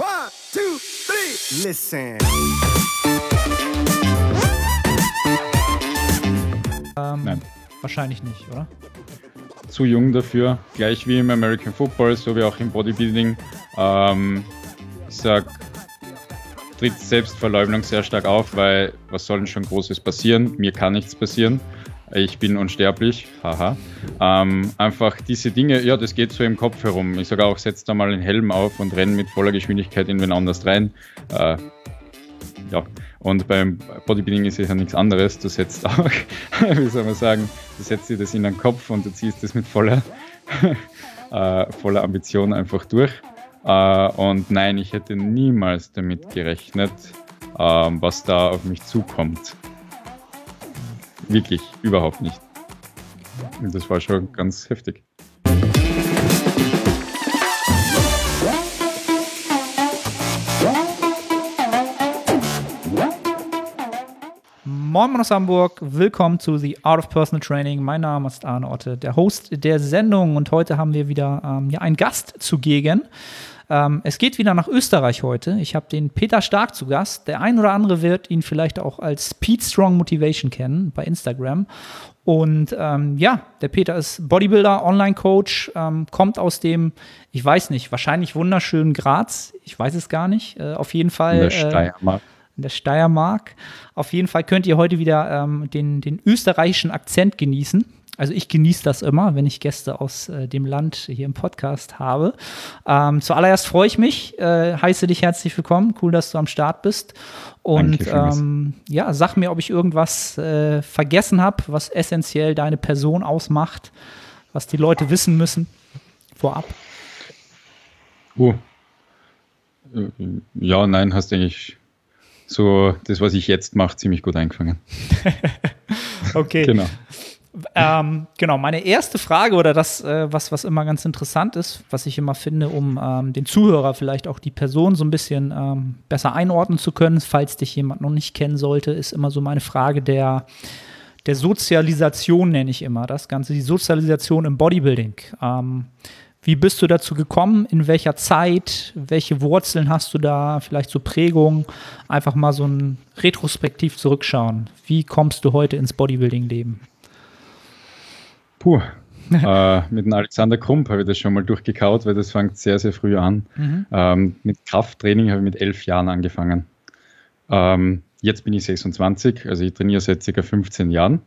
One, two, three. Listen. Ähm, Nein. Wahrscheinlich nicht, oder? Zu jung dafür, gleich wie im American Football, so wie auch im Bodybuilding. Ähm, ich sag, tritt Selbstverleugnung sehr stark auf, weil was soll denn schon Großes passieren? Mir kann nichts passieren. Ich bin unsterblich, haha. Ähm, einfach diese Dinge, ja, das geht so im Kopf herum. Ich sage auch, setz da mal einen Helm auf und renn mit voller Geschwindigkeit in wen anders rein. Äh, ja, und beim Bodybuilding ist es ja nichts anderes. Du setzt auch, wie soll man sagen, du setzt dir das in den Kopf und du ziehst das mit voller, äh, voller Ambition einfach durch. Äh, und nein, ich hätte niemals damit gerechnet, ähm, was da auf mich zukommt. Wirklich, überhaupt nicht. Das war schon ganz heftig. Moin Moin aus Hamburg, willkommen zu The Art of Personal Training. Mein Name ist Arne Otte, der Host der Sendung und heute haben wir wieder ähm, ja, einen Gast zugegen. Ähm, es geht wieder nach Österreich heute. Ich habe den Peter Stark zu Gast. Der ein oder andere wird ihn vielleicht auch als Pete Strong Motivation kennen bei Instagram. Und ähm, ja, der Peter ist Bodybuilder, Online-Coach, ähm, kommt aus dem, ich weiß nicht, wahrscheinlich wunderschönen Graz. Ich weiß es gar nicht. Äh, auf jeden Fall. In der äh, Steiermark. in der Steiermark. Auf jeden Fall könnt ihr heute wieder ähm, den, den österreichischen Akzent genießen. Also ich genieße das immer, wenn ich Gäste aus äh, dem Land hier im Podcast habe. Ähm, zuallererst freue ich mich, äh, heiße dich herzlich willkommen. Cool, dass du am Start bist. Und ähm, ja, sag mir, ob ich irgendwas äh, vergessen habe, was essentiell deine Person ausmacht, was die Leute wissen müssen vorab. Uh. Äh, Ja, nein, hast eigentlich so das, was ich jetzt mache, ziemlich gut eingefangen. Okay. Genau. Ähm, genau, meine erste Frage oder das, äh, was, was immer ganz interessant ist, was ich immer finde, um ähm, den Zuhörer vielleicht auch die Person so ein bisschen ähm, besser einordnen zu können, falls dich jemand noch nicht kennen sollte, ist immer so meine Frage der, der Sozialisation, nenne ich immer das Ganze, die Sozialisation im Bodybuilding. Ähm, wie bist du dazu gekommen? In welcher Zeit? Welche Wurzeln hast du da? Vielleicht so Prägungen? Einfach mal so ein retrospektiv zurückschauen. Wie kommst du heute ins Bodybuilding-Leben? Puh. äh, mit dem Alexander Krump habe ich das schon mal durchgekaut, weil das fängt sehr, sehr früh an. Mhm. Ähm, mit Krafttraining habe ich mit elf Jahren angefangen. Ähm, jetzt bin ich 26, also ich trainiere seit circa 15 Jahren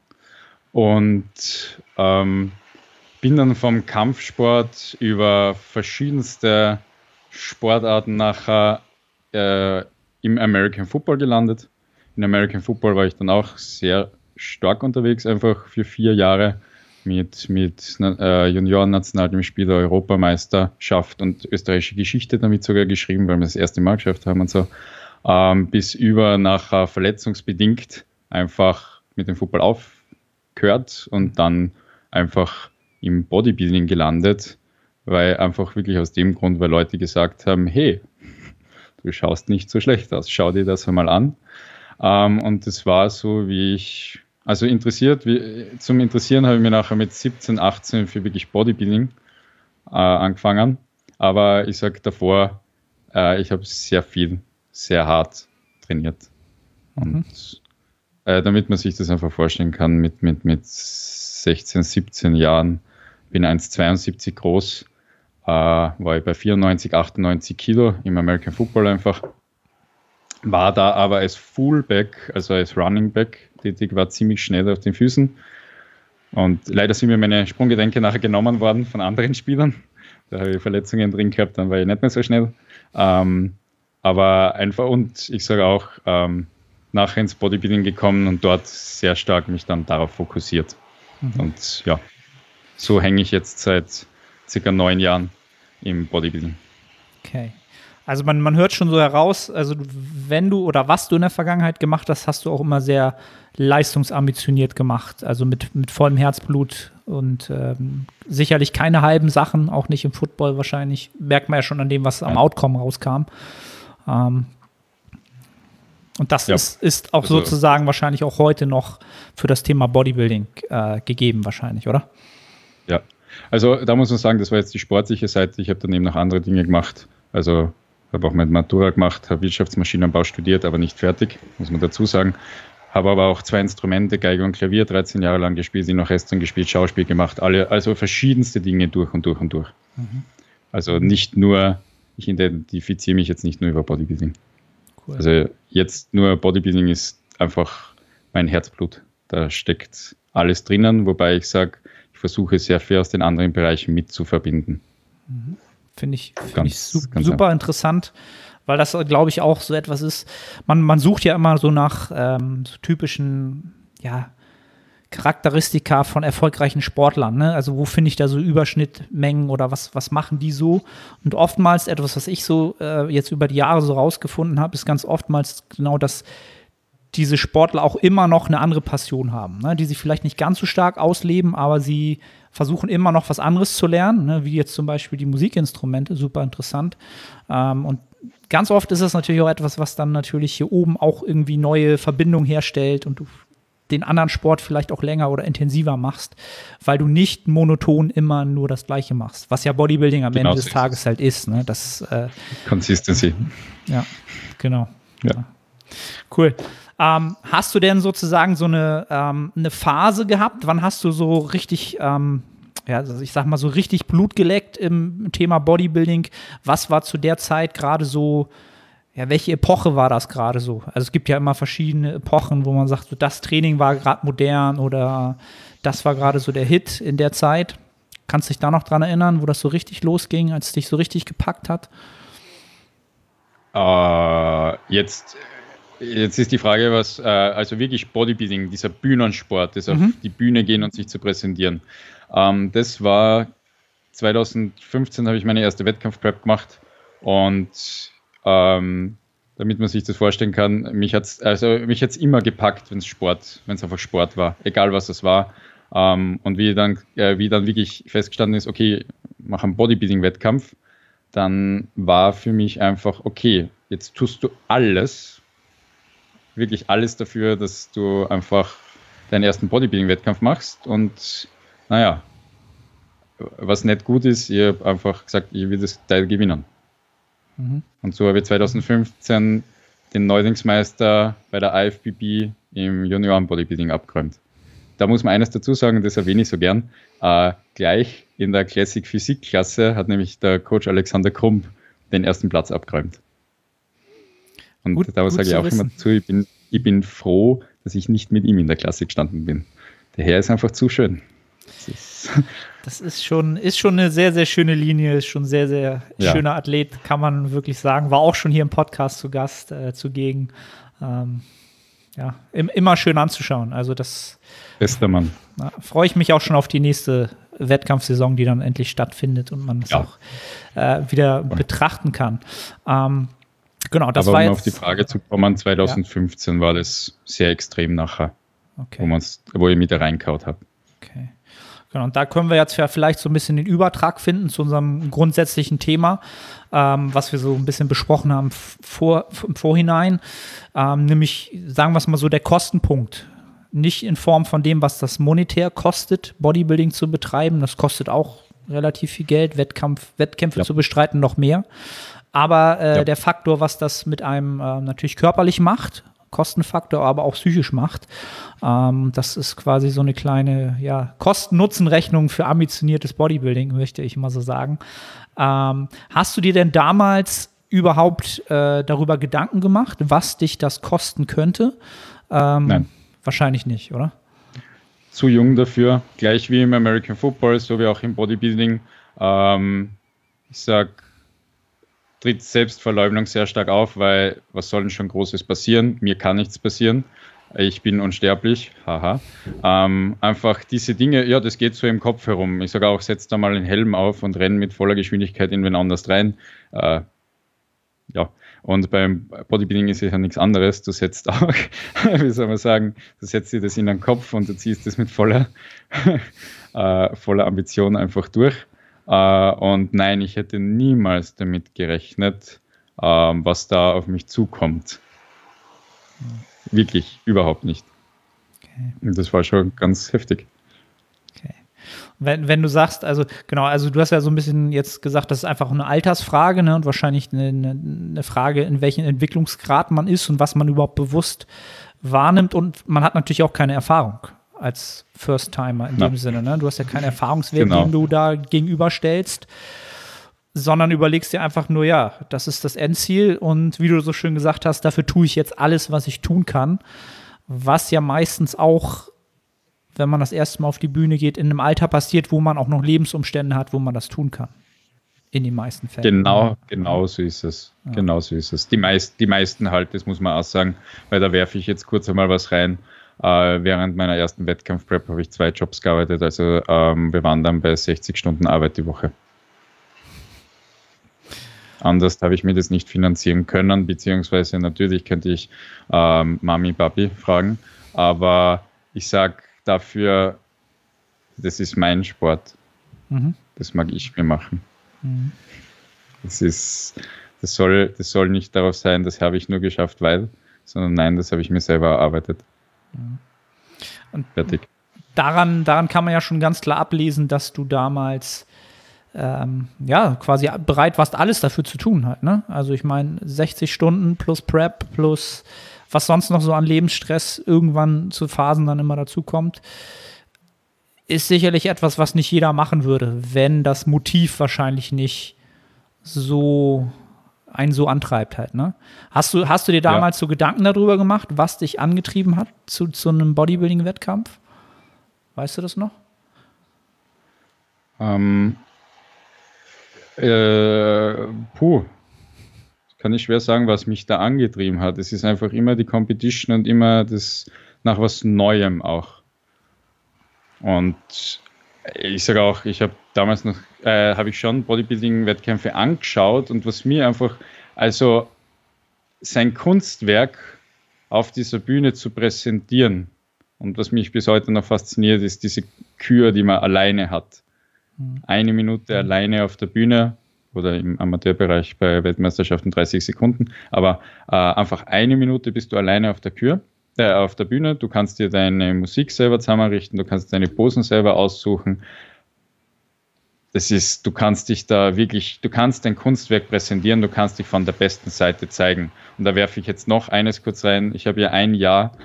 und ähm, bin dann vom Kampfsport über verschiedenste Sportarten nachher äh, im American Football gelandet. In American Football war ich dann auch sehr stark unterwegs, einfach für vier Jahre mit, mit äh, Juniorennationalteamspieler, Europameisterschaft und österreichische Geschichte damit sogar geschrieben, weil wir das erste Mal geschafft haben und so. Ähm, bis über nachher verletzungsbedingt einfach mit dem Football aufgehört und dann einfach im Bodybuilding gelandet, weil einfach wirklich aus dem Grund, weil Leute gesagt haben, hey, du schaust nicht so schlecht aus, schau dir das einmal an. Ähm, und das war so, wie ich, also interessiert, wie, zum Interessieren habe ich mir nachher mit 17, 18 für wirklich Bodybuilding äh, angefangen. Aber ich sage davor, äh, ich habe sehr viel, sehr hart trainiert. Und äh, damit man sich das einfach vorstellen kann, mit, mit, mit 16, 17 Jahren, bin 1,72 groß, äh, war ich bei 94, 98 Kilo im American Football einfach. War da aber als Fullback, also als Running Back tätig, war ziemlich schnell auf den Füßen. Und leider sind mir meine Sprunggedenke nachher genommen worden von anderen Spielern. Da habe ich Verletzungen drin gehabt, dann war ich nicht mehr so schnell. Ähm, aber einfach, und ich sage auch, ähm, nachher ins Bodybuilding gekommen und dort sehr stark mich dann darauf fokussiert. Mhm. Und ja, so hänge ich jetzt seit circa neun Jahren im Bodybuilding. Okay. Also man, man hört schon so heraus, also wenn du oder was du in der Vergangenheit gemacht hast, hast du auch immer sehr leistungsambitioniert gemacht. Also mit, mit vollem Herzblut und ähm, sicherlich keine halben Sachen, auch nicht im Football wahrscheinlich. Merkt man ja schon an dem, was am Outcome rauskam. Ähm, und das Ja. ist, ist auch Also- sozusagen wahrscheinlich auch heute noch für das Thema Bodybuilding äh, gegeben, wahrscheinlich, oder? Ja, also da muss man sagen, das war jetzt die sportliche Seite. Ich habe daneben noch andere Dinge gemacht. Also habe auch mein Matura gemacht, habe Wirtschaftsmaschinenbau studiert, aber nicht fertig, muss man dazu sagen. Habe aber auch zwei Instrumente, Geige und Klavier, 13 Jahre lang gespielt, in Orchestern gespielt, Schauspiel gemacht, alle, also verschiedenste Dinge durch und durch und durch. Mhm. Also nicht nur, ich identifiziere mich jetzt nicht nur über Bodybuilding. Cool. Also jetzt nur Bodybuilding ist einfach mein Herzblut. Da steckt alles drinnen, wobei ich sage, ich versuche sehr viel aus den anderen Bereichen mit zu verbinden. Mhm. Finde ich, find ich su super interessant, weil das, glaube ich, auch so etwas ist. Man, man sucht ja immer so nach ähm, so typischen, ja, Charakteristika von erfolgreichen Sportlern. Ne? Also wo finde ich da so Überschnittmengen oder was, was machen die so? Und oftmals etwas, was ich so äh, jetzt über die Jahre so rausgefunden habe, ist ganz oftmals genau das, diese Sportler auch immer noch eine andere Passion haben, ne? die sie vielleicht nicht ganz so stark ausleben, aber sie versuchen immer noch was anderes zu lernen, ne? wie jetzt zum Beispiel die Musikinstrumente, super interessant. Ähm, und ganz oft ist das natürlich auch etwas, was dann natürlich hier oben auch irgendwie neue Verbindungen herstellt und du den anderen Sport vielleicht auch länger oder intensiver machst, weil du nicht monoton immer nur das Gleiche machst, was ja Bodybuilding am genau Ende des Tages halt ist. Ne? Das, äh, Consistency. Ja, genau. Ja. Cool. Ähm, hast du denn sozusagen so eine, ähm, eine Phase gehabt? Wann hast du so richtig, ähm, ja, also ich sag mal, so richtig Blut geleckt im Thema Bodybuilding? Was war zu der Zeit gerade so, ja, welche Epoche war das gerade so? Also es gibt ja immer verschiedene Epochen, wo man sagt, so das Training war gerade modern oder das war gerade so der Hit in der Zeit. Kannst du dich da noch dran erinnern, wo das so richtig losging, als es dich so richtig gepackt hat? Uh, jetzt Jetzt ist die Frage, was, äh, also wirklich Bodybuilding, dieser Bühnensport, das mhm. auf die Bühne gehen und sich zu präsentieren. Ähm, das war 2015 habe ich meine erste Wettkampfprep gemacht und ähm, damit man sich das vorstellen kann, mich hat es also immer gepackt, wenn es Sport, wenn es einfach Sport war, egal was das war. Ähm, und wie dann, äh, wie dann wirklich festgestanden ist, okay, mache einen Bodybuilding-Wettkampf, dann war für mich einfach, okay, jetzt tust du alles, wirklich alles dafür, dass du einfach deinen ersten Bodybuilding-Wettkampf machst. Und naja, was nicht gut ist, ich habe einfach gesagt, ich will das Teil gewinnen. Mhm. Und so habe ich 2015 den Neulingsmeister bei der IFBB im Junioren-Bodybuilding abgeräumt. Da muss man eines dazu sagen, das erwähne ich so gern. Äh, gleich in der Classic Physik-Klasse hat nämlich der Coach Alexander Krump den ersten Platz abgeräumt. Und gut, da sage ich auch wissen. immer zu, ich bin, ich bin froh, dass ich nicht mit ihm in der Klasse gestanden bin. Der Herr ist einfach zu schön. Das ist, das ist schon, ist schon eine sehr, sehr schöne Linie, ist schon ein sehr, sehr ja. schöner Athlet, kann man wirklich sagen. War auch schon hier im Podcast zu Gast, äh, zugegen. Ähm, ja, im, immer schön anzuschauen. Also das. Bester Mann. Freue ich mich auch schon auf die nächste Wettkampfsaison, die dann endlich stattfindet und man es ja. auch äh, wieder betrachten kann. Ähm, Genau, das Aber war um auf die Frage zu kommen, 2015 ja. war das sehr extrem nachher, okay. wo, wo ich mit reinkaut habe. Okay. Genau, und da können wir jetzt vielleicht so ein bisschen den Übertrag finden zu unserem grundsätzlichen Thema, ähm, was wir so ein bisschen besprochen haben vor, im Vorhinein. Ähm, nämlich, sagen wir es mal so, der Kostenpunkt. Nicht in Form von dem, was das monetär kostet, Bodybuilding zu betreiben. Das kostet auch relativ viel Geld, Wettkampf, Wettkämpfe ja. zu bestreiten, noch mehr aber äh, ja. der Faktor, was das mit einem äh, natürlich körperlich macht, Kostenfaktor, aber auch psychisch macht. Ähm, das ist quasi so eine kleine ja, Kosten-Nutzen-Rechnung für ambitioniertes Bodybuilding, möchte ich mal so sagen. Ähm, hast du dir denn damals überhaupt äh, darüber Gedanken gemacht, was dich das kosten könnte? Ähm, Nein. Wahrscheinlich nicht, oder? Zu jung dafür, gleich wie im American Football, so wie auch im Bodybuilding. Ähm, ich sag, tritt Selbstverleugnung sehr stark auf, weil was soll denn schon Großes passieren? Mir kann nichts passieren. Ich bin unsterblich, haha. Ähm, einfach diese Dinge, ja, das geht so im Kopf herum. Ich sage auch, setz da mal einen Helm auf und renn mit voller Geschwindigkeit in wen anders rein. Äh, ja, und beim Bodybuilding ist ja nichts anderes. Du setzt auch, wie soll man sagen, du setzt dir das in den Kopf und du ziehst das mit voller, äh, voller Ambition einfach durch. Äh, und nein, ich hätte niemals damit gerechnet, ähm, was da auf mich zukommt. Wirklich, überhaupt nicht. Okay. Und das war schon ganz heftig. Okay. Wenn, wenn du sagst, also genau, also du hast ja so ein bisschen jetzt gesagt, das ist einfach eine Altersfrage ne, und wahrscheinlich eine, eine Frage, in welchem Entwicklungsgrad man ist und was man überhaupt bewusst wahrnimmt und man hat natürlich auch keine Erfahrung als First-Timer in ja. dem Sinne. Ne? Du hast ja keinen Erfahrungswert, genau. den du da gegenüberstellst, sondern überlegst dir einfach nur, ja, das ist das Endziel und wie du so schön gesagt hast, dafür tue ich jetzt alles, was ich tun kann, was ja meistens auch wenn man das erste Mal auf die Bühne geht, in einem Alter passiert, wo man auch noch Lebensumstände hat, wo man das tun kann. In den meisten Fällen. Genau, genau so ist es. Ja. Genau so ist es. Die, meist, die meisten halt, das muss man auch sagen, weil da werfe ich jetzt kurz einmal was rein. Äh, während meiner ersten Wettkampf-Prep habe ich zwei Jobs gearbeitet, also ähm, wir waren dann bei 60 Stunden Arbeit die Woche. Anders habe ich mir das nicht finanzieren können, beziehungsweise natürlich könnte ich ähm, Mami, Papi fragen, aber ich sage, dafür, das ist mein Sport. Mhm. Das mag ich mir machen. Mhm. Das ist, das soll, das soll nicht darauf sein, das habe ich nur geschafft, weil, sondern nein, das habe ich mir selber erarbeitet. Und Fertig. Daran, daran kann man ja schon ganz klar ablesen, dass du damals ähm, ja quasi bereit warst, alles dafür zu tun halt. Ne? Also ich meine, 60 Stunden plus Prep plus was sonst noch so an Lebensstress irgendwann zu Phasen dann immer dazu kommt, ist sicherlich etwas, was nicht jeder machen würde, wenn das Motiv wahrscheinlich nicht so einen so antreibt halt, ne? Hast du, hast du dir damals ja. so Gedanken darüber gemacht, was dich angetrieben hat zu, zu einem Bodybuilding-Wettkampf? Weißt du das noch? Ähm, äh, puh, kann ich schwer sagen, was mich da angetrieben hat. Es ist einfach immer die Competition und immer das nach was Neuem auch. Und ich sage auch, ich habe damals noch, äh, habe ich schon Bodybuilding-Wettkämpfe angeschaut und was mir einfach, also sein Kunstwerk auf dieser Bühne zu präsentieren und was mich bis heute noch fasziniert, ist diese Kür, die man alleine hat. Mhm. Eine Minute alleine auf der Bühne oder im Amateurbereich bei Weltmeisterschaften 30 Sekunden, aber äh, einfach eine Minute bist du alleine auf der Kür, äh, auf der Bühne. Du kannst dir deine Musik selber zusammenrichten, du kannst deine Posen selber aussuchen. Das ist, du kannst dich da wirklich, du kannst dein Kunstwerk präsentieren, du kannst dich von der besten Seite zeigen. Und da werfe ich jetzt noch eines kurz rein. Ich habe ja ein Jahr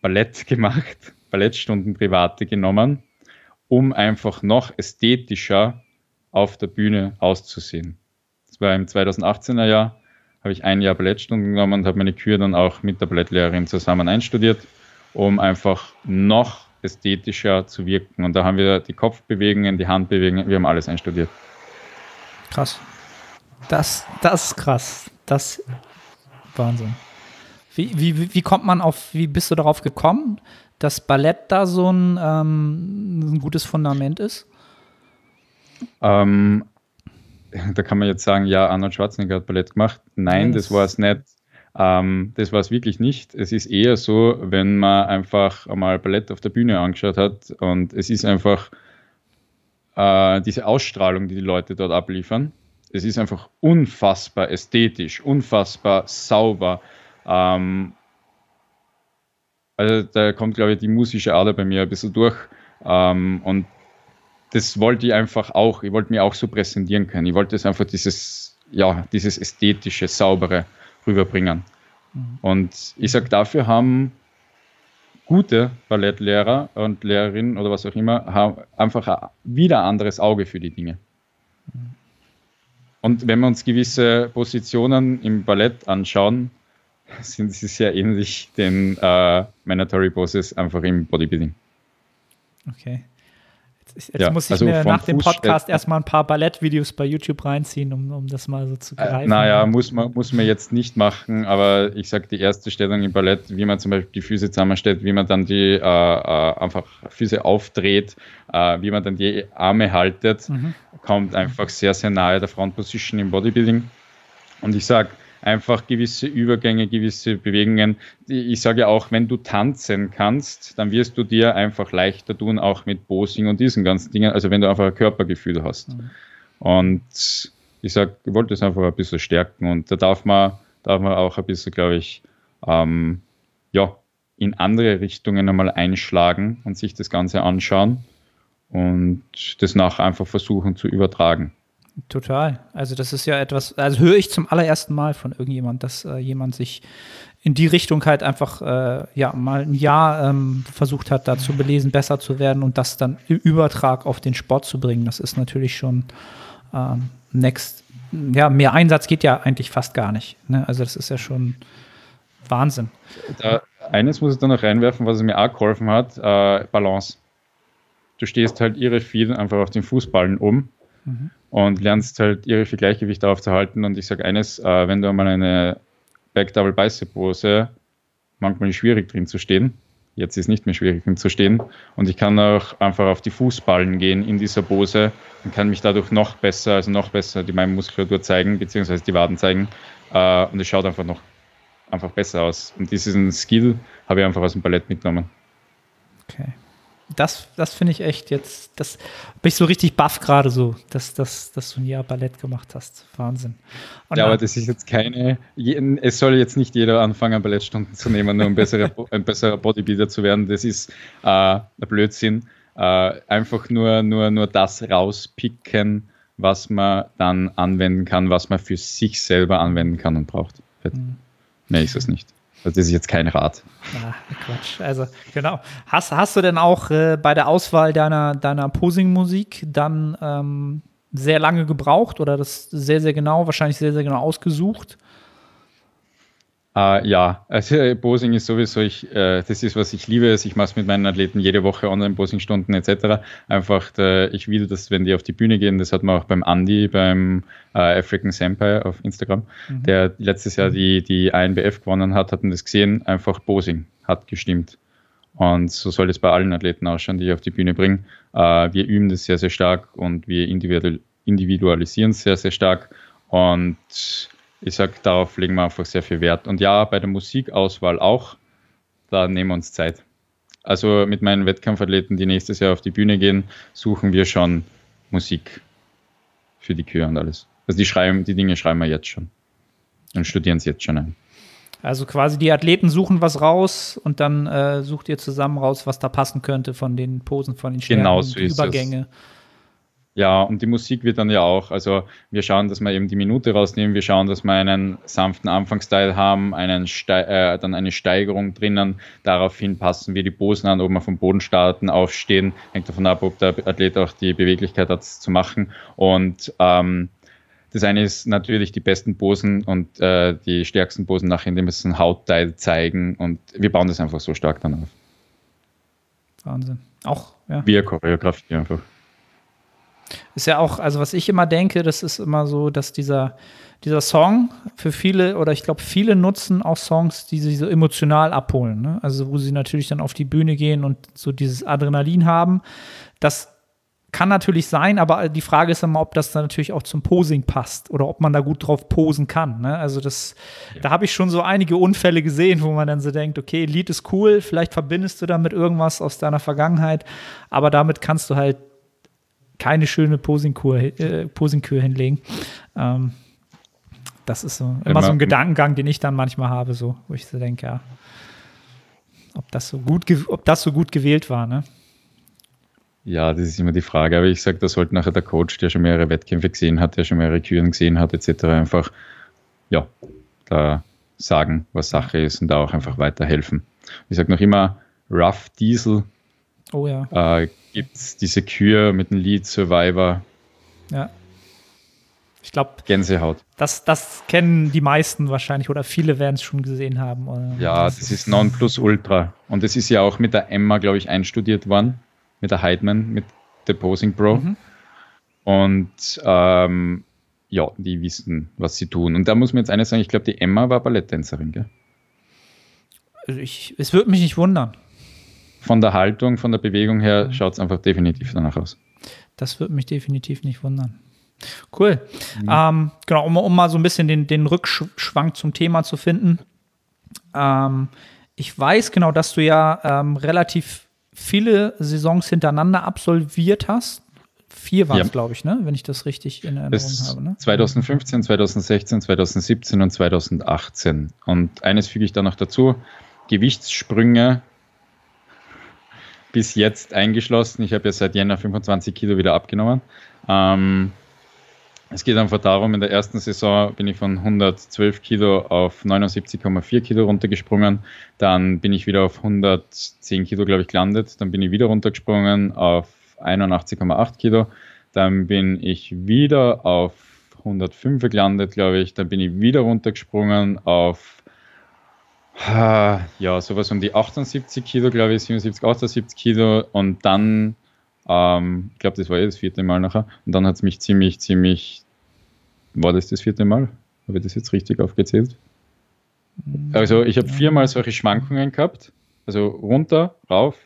Ballett gemacht, Ballettstunden private genommen, um einfach noch ästhetischer auf der Bühne auszusehen. Das war im 2018er Jahr, habe ich ein Jahr Ballettstunden genommen und habe meine Kür dann auch mit der Ballettlehrerin zusammen einstudiert, um einfach noch ästhetischer zu wirken. Und da haben wir die Kopfbewegungen, die Handbewegungen, wir haben alles einstudiert. Krass. Das, das ist krass. Das Wahnsinn. Wie, wie, wie kommt man auf, wie bist du darauf gekommen, dass Ballett da so ein, ähm, ein gutes Fundament ist? Ähm, da kann man jetzt sagen, ja, Arnold Schwarzenegger hat Ballett gemacht. Nein, das, war es nicht. Ähm, das war es wirklich nicht. Es ist eher so, wenn man einfach einmal Ballett auf der Bühne angeschaut hat und es ist einfach äh, diese Ausstrahlung, die die Leute dort abliefern. Es ist einfach unfassbar ästhetisch, unfassbar sauber. Ähm, also da kommt, glaube ich, die musische Ader bei mir ein bisschen durch. Ähm, und das wollte ich einfach auch, ich wollte mir auch so präsentieren können. Ich wollte es einfach dieses, ja, dieses ästhetische, saubere rüberbringen. Mhm. Und ich sage, dafür haben gute Ballettlehrer und Lehrerinnen oder was auch immer, haben einfach ein wieder anderes Auge für die Dinge. Mhm. Und wenn wir uns gewisse Positionen im Ballett anschauen, sind sie sehr ähnlich den äh, Mandatory Poses einfach im Bodybuilding. Okay. Jetzt, ja, muss ich also mir nach dem Podcast erstmal ein paar Ballettvideos bei YouTube reinziehen, um, um das mal so zu äh, greifen. Äh, naja, muss man, muss man jetzt nicht machen, aber ich sage, die erste Stellung im Ballett, wie man zum Beispiel die Füße zusammenstellt, wie man dann die äh, äh, einfach Füße aufdreht, äh, wie man dann die Arme haltet, mhm. kommt einfach sehr, sehr nahe der Front Position im Bodybuilding. Und ich sage, einfach gewisse Übergänge, gewisse Bewegungen. Ich sage ja auch, wenn du tanzen kannst, dann wirst du dir einfach leichter tun, auch mit Posing und diesen ganzen Dingen, also wenn du einfach ein Körpergefühl hast. Mhm. Und ich sage, ich wollte es einfach ein bisschen stärken und da darf man, darf man auch ein bisschen, glaube ich, ähm, ja, in andere Richtungen einmal einschlagen und sich das Ganze anschauen. und das nachher einfach versuchen zu übertragen. Total. Also das ist ja etwas, also höre ich zum allerersten Mal von irgendjemand, dass äh, jemand sich in die Richtung halt einfach äh, ja mal ein Jahr ähm, versucht hat, da zu belesen, besser zu werden und das dann im Übertrag auf den Sport zu bringen. Das ist natürlich schon ähm, next. Ja, mehr Einsatz geht ja eigentlich fast gar nicht. Ne? Also das ist ja schon Wahnsinn. Da, eines muss ich da noch reinwerfen, was mir auch geholfen hat, äh, Balance. Du stehst halt irre viel einfach auf den Fußballen um mhm. und lernst halt irre viel Gleichgewicht aufzuhalten. Und ich sage eines, äh, wenn du einmal eine Back Double Bicep Pose manchmal schwierig drin zu stehen. Jetzt ist nicht mehr schwierig drin zu stehen. Und ich kann auch einfach auf die Fußballen gehen in dieser Pose und kann mich dadurch noch besser, also noch besser die meine Muskulatur zeigen, beziehungsweise die Waden zeigen. Äh, und es schaut einfach noch einfach besser aus. Und diesen Skill habe ich einfach aus dem Ballett mitgenommen. Okay das, das finde ich echt jetzt, das bin ich so richtig baff gerade so, dass, dass, dass du ein Jahr Ballett gemacht hast. Wahnsinn. Und ja, aber das ist jetzt keine, es soll jetzt nicht jeder anfangen, Ballettstunden zu nehmen, nur um besserer, ein besserer Bodybuilder zu werden. Das ist äh, ein Blödsinn. Äh, einfach nur, nur, nur das rauspicken, was man dann anwenden kann, was man für sich selber anwenden kann und braucht. Mhm. Nee, ist es nicht. Das ist jetzt kein Rat. Ah, Quatsch. Also, genau. Hast, hast du denn auch äh, bei der Auswahl deiner, deiner Posing-Musik dann ähm, sehr lange gebraucht oder das sehr, sehr genau, wahrscheinlich sehr, sehr genau ausgesucht? Uh, ja, also Posing ist sowieso, ich, äh, das ist, was ich liebe. Also ich mache es mit meinen Athleten jede Woche Online-Posing-Stunden etc. Einfach, äh, ich will, dass wenn die auf die Bühne gehen, das hat man auch beim Andy, beim äh, African Senpai auf Instagram, mhm. der letztes Jahr die, die ANBF gewonnen hat, hatten das gesehen, einfach Posing hat gestimmt. Und so soll es bei allen Athleten ausschauen, die ich auf die Bühne bringe. Uh, wir üben das sehr, sehr stark und wir individualisieren es sehr, sehr stark. Und ich sage, darauf legen wir einfach sehr viel Wert. Und ja, bei der Musikauswahl auch, da nehmen wir uns Zeit. Also mit meinen Wettkampfathleten, die nächstes Jahr auf die Bühne gehen, suchen wir schon Musik für die Kür und alles. Also die schreiben, die Dinge schreiben wir jetzt schon und studieren es jetzt schon ein. Also quasi die Athleten suchen was raus und dann äh, sucht ihr zusammen raus, was da passen könnte von den Posen, von den Stärken, genau so Übergänge. Es. Ja, und die Musik wird dann ja auch, also wir schauen, dass wir eben die Minute rausnehmen, wir schauen, dass wir einen sanften Anfangsteil haben, einen Ste äh, dann eine Steigerung drinnen, daraufhin passen wir die Posen an, ob wir vom Boden starten, aufstehen, hängt davon ab, ob der Athlet auch die Beweglichkeit hat, zu machen und ähm, das eine ist natürlich die besten Posen und äh, die stärksten Posen nachher, indem wir es ein Hautteil zeigen und wir bauen das einfach so stark dann auf. Wahnsinn. Auch, ja. Wir Choreografie einfach. Ist ja auch, also was ich immer denke, das ist immer so, dass dieser, dieser Song für viele, oder ich glaube, viele nutzen auch Songs, die sie so emotional abholen. Ne? Also wo sie natürlich dann auf die Bühne gehen und so dieses Adrenalin haben. Das kann natürlich sein, aber die Frage ist immer, ob das dann natürlich auch zum Posing passt oder ob man da gut drauf posen kann. Ne? Also das, ja. da habe ich schon so einige Unfälle gesehen, wo man dann so denkt, okay, Lied ist cool, vielleicht verbindest du damit irgendwas aus deiner Vergangenheit, aber damit kannst du halt keine schöne Posingkur, äh, Posingkür hinlegen. Ähm, das ist so immer so ein Gedankengang, den ich dann manchmal habe, so, wo ich so denke, ja, ob das so gut, ob das so gut gewählt war, ne? Ja, das ist immer die Frage. Aber ich sage, da sollte nachher der Coach, der schon mehrere Wettkämpfe gesehen hat, der schon mehrere Küren gesehen hat, etc., einfach, ja, da sagen, was Sache ist und da auch einfach weiterhelfen. Ich sage noch immer, Rough Diesel Oh ja. Äh, Gibt es diese Kür mit dem Lied Survivor? Ja. Ich glaube. Gänsehaut. Das, das kennen die meisten wahrscheinlich oder viele werden es schon gesehen haben. Ja, das, das ist Nonplusultra. Und es ist ja auch mit der Emma, glaube ich, einstudiert worden. Mit der Heidman, mit der Posing Pro. Mhm. Und ähm, ja, die wissen, was sie tun. Und da muss man jetzt eines sagen, ich glaube, die Emma war Balletttänzerin, gell? Also ich, es würde mich nicht wundern von der Haltung, von der Bewegung her mhm. schaut es einfach definitiv danach aus. Das würde mich definitiv nicht wundern. Cool. Mhm. Ähm, genau, um, um, mal so ein bisschen den, den Rückschwank zum Thema zu finden. Ähm, ich weiß genau, dass du ja ähm, relativ viele Saisons hintereinander absolviert hast. Vier waren es, ja. glaube ich, ne? wenn ich das richtig in Erinnerung das habe. Ne? 2015, 2016, 2017 und 2018. Und eines füge ich da noch dazu: Gewichtssprünge bis jetzt eingeschlossen. Ich habe ja seit Jänner 25 Kilo wieder abgenommen. Ähm, es geht einfach darum, in der ersten Saison bin ich von 112 Kilo auf 79,4 Kilo runtergesprungen. Dann bin ich wieder auf 110 Kilo, glaube ich, gelandet. Dann bin ich wieder runtergesprungen auf 81,8 Kilo. Dann bin ich wieder auf 105 gelandet, glaube ich. Dann bin ich wieder runtergesprungen auf ja, sowas um die 78 Kilo, glaube ich, 77, 78 Kilo. Und dann, ähm, ich glaube, das war eh das vierte Mal nachher. Und dann hat es mich ziemlich, ziemlich, war das das vierte Mal? Habe ich das jetzt richtig aufgezählt? Also ich habe viermal solche Schwankungen gehabt. Also runter, rauf,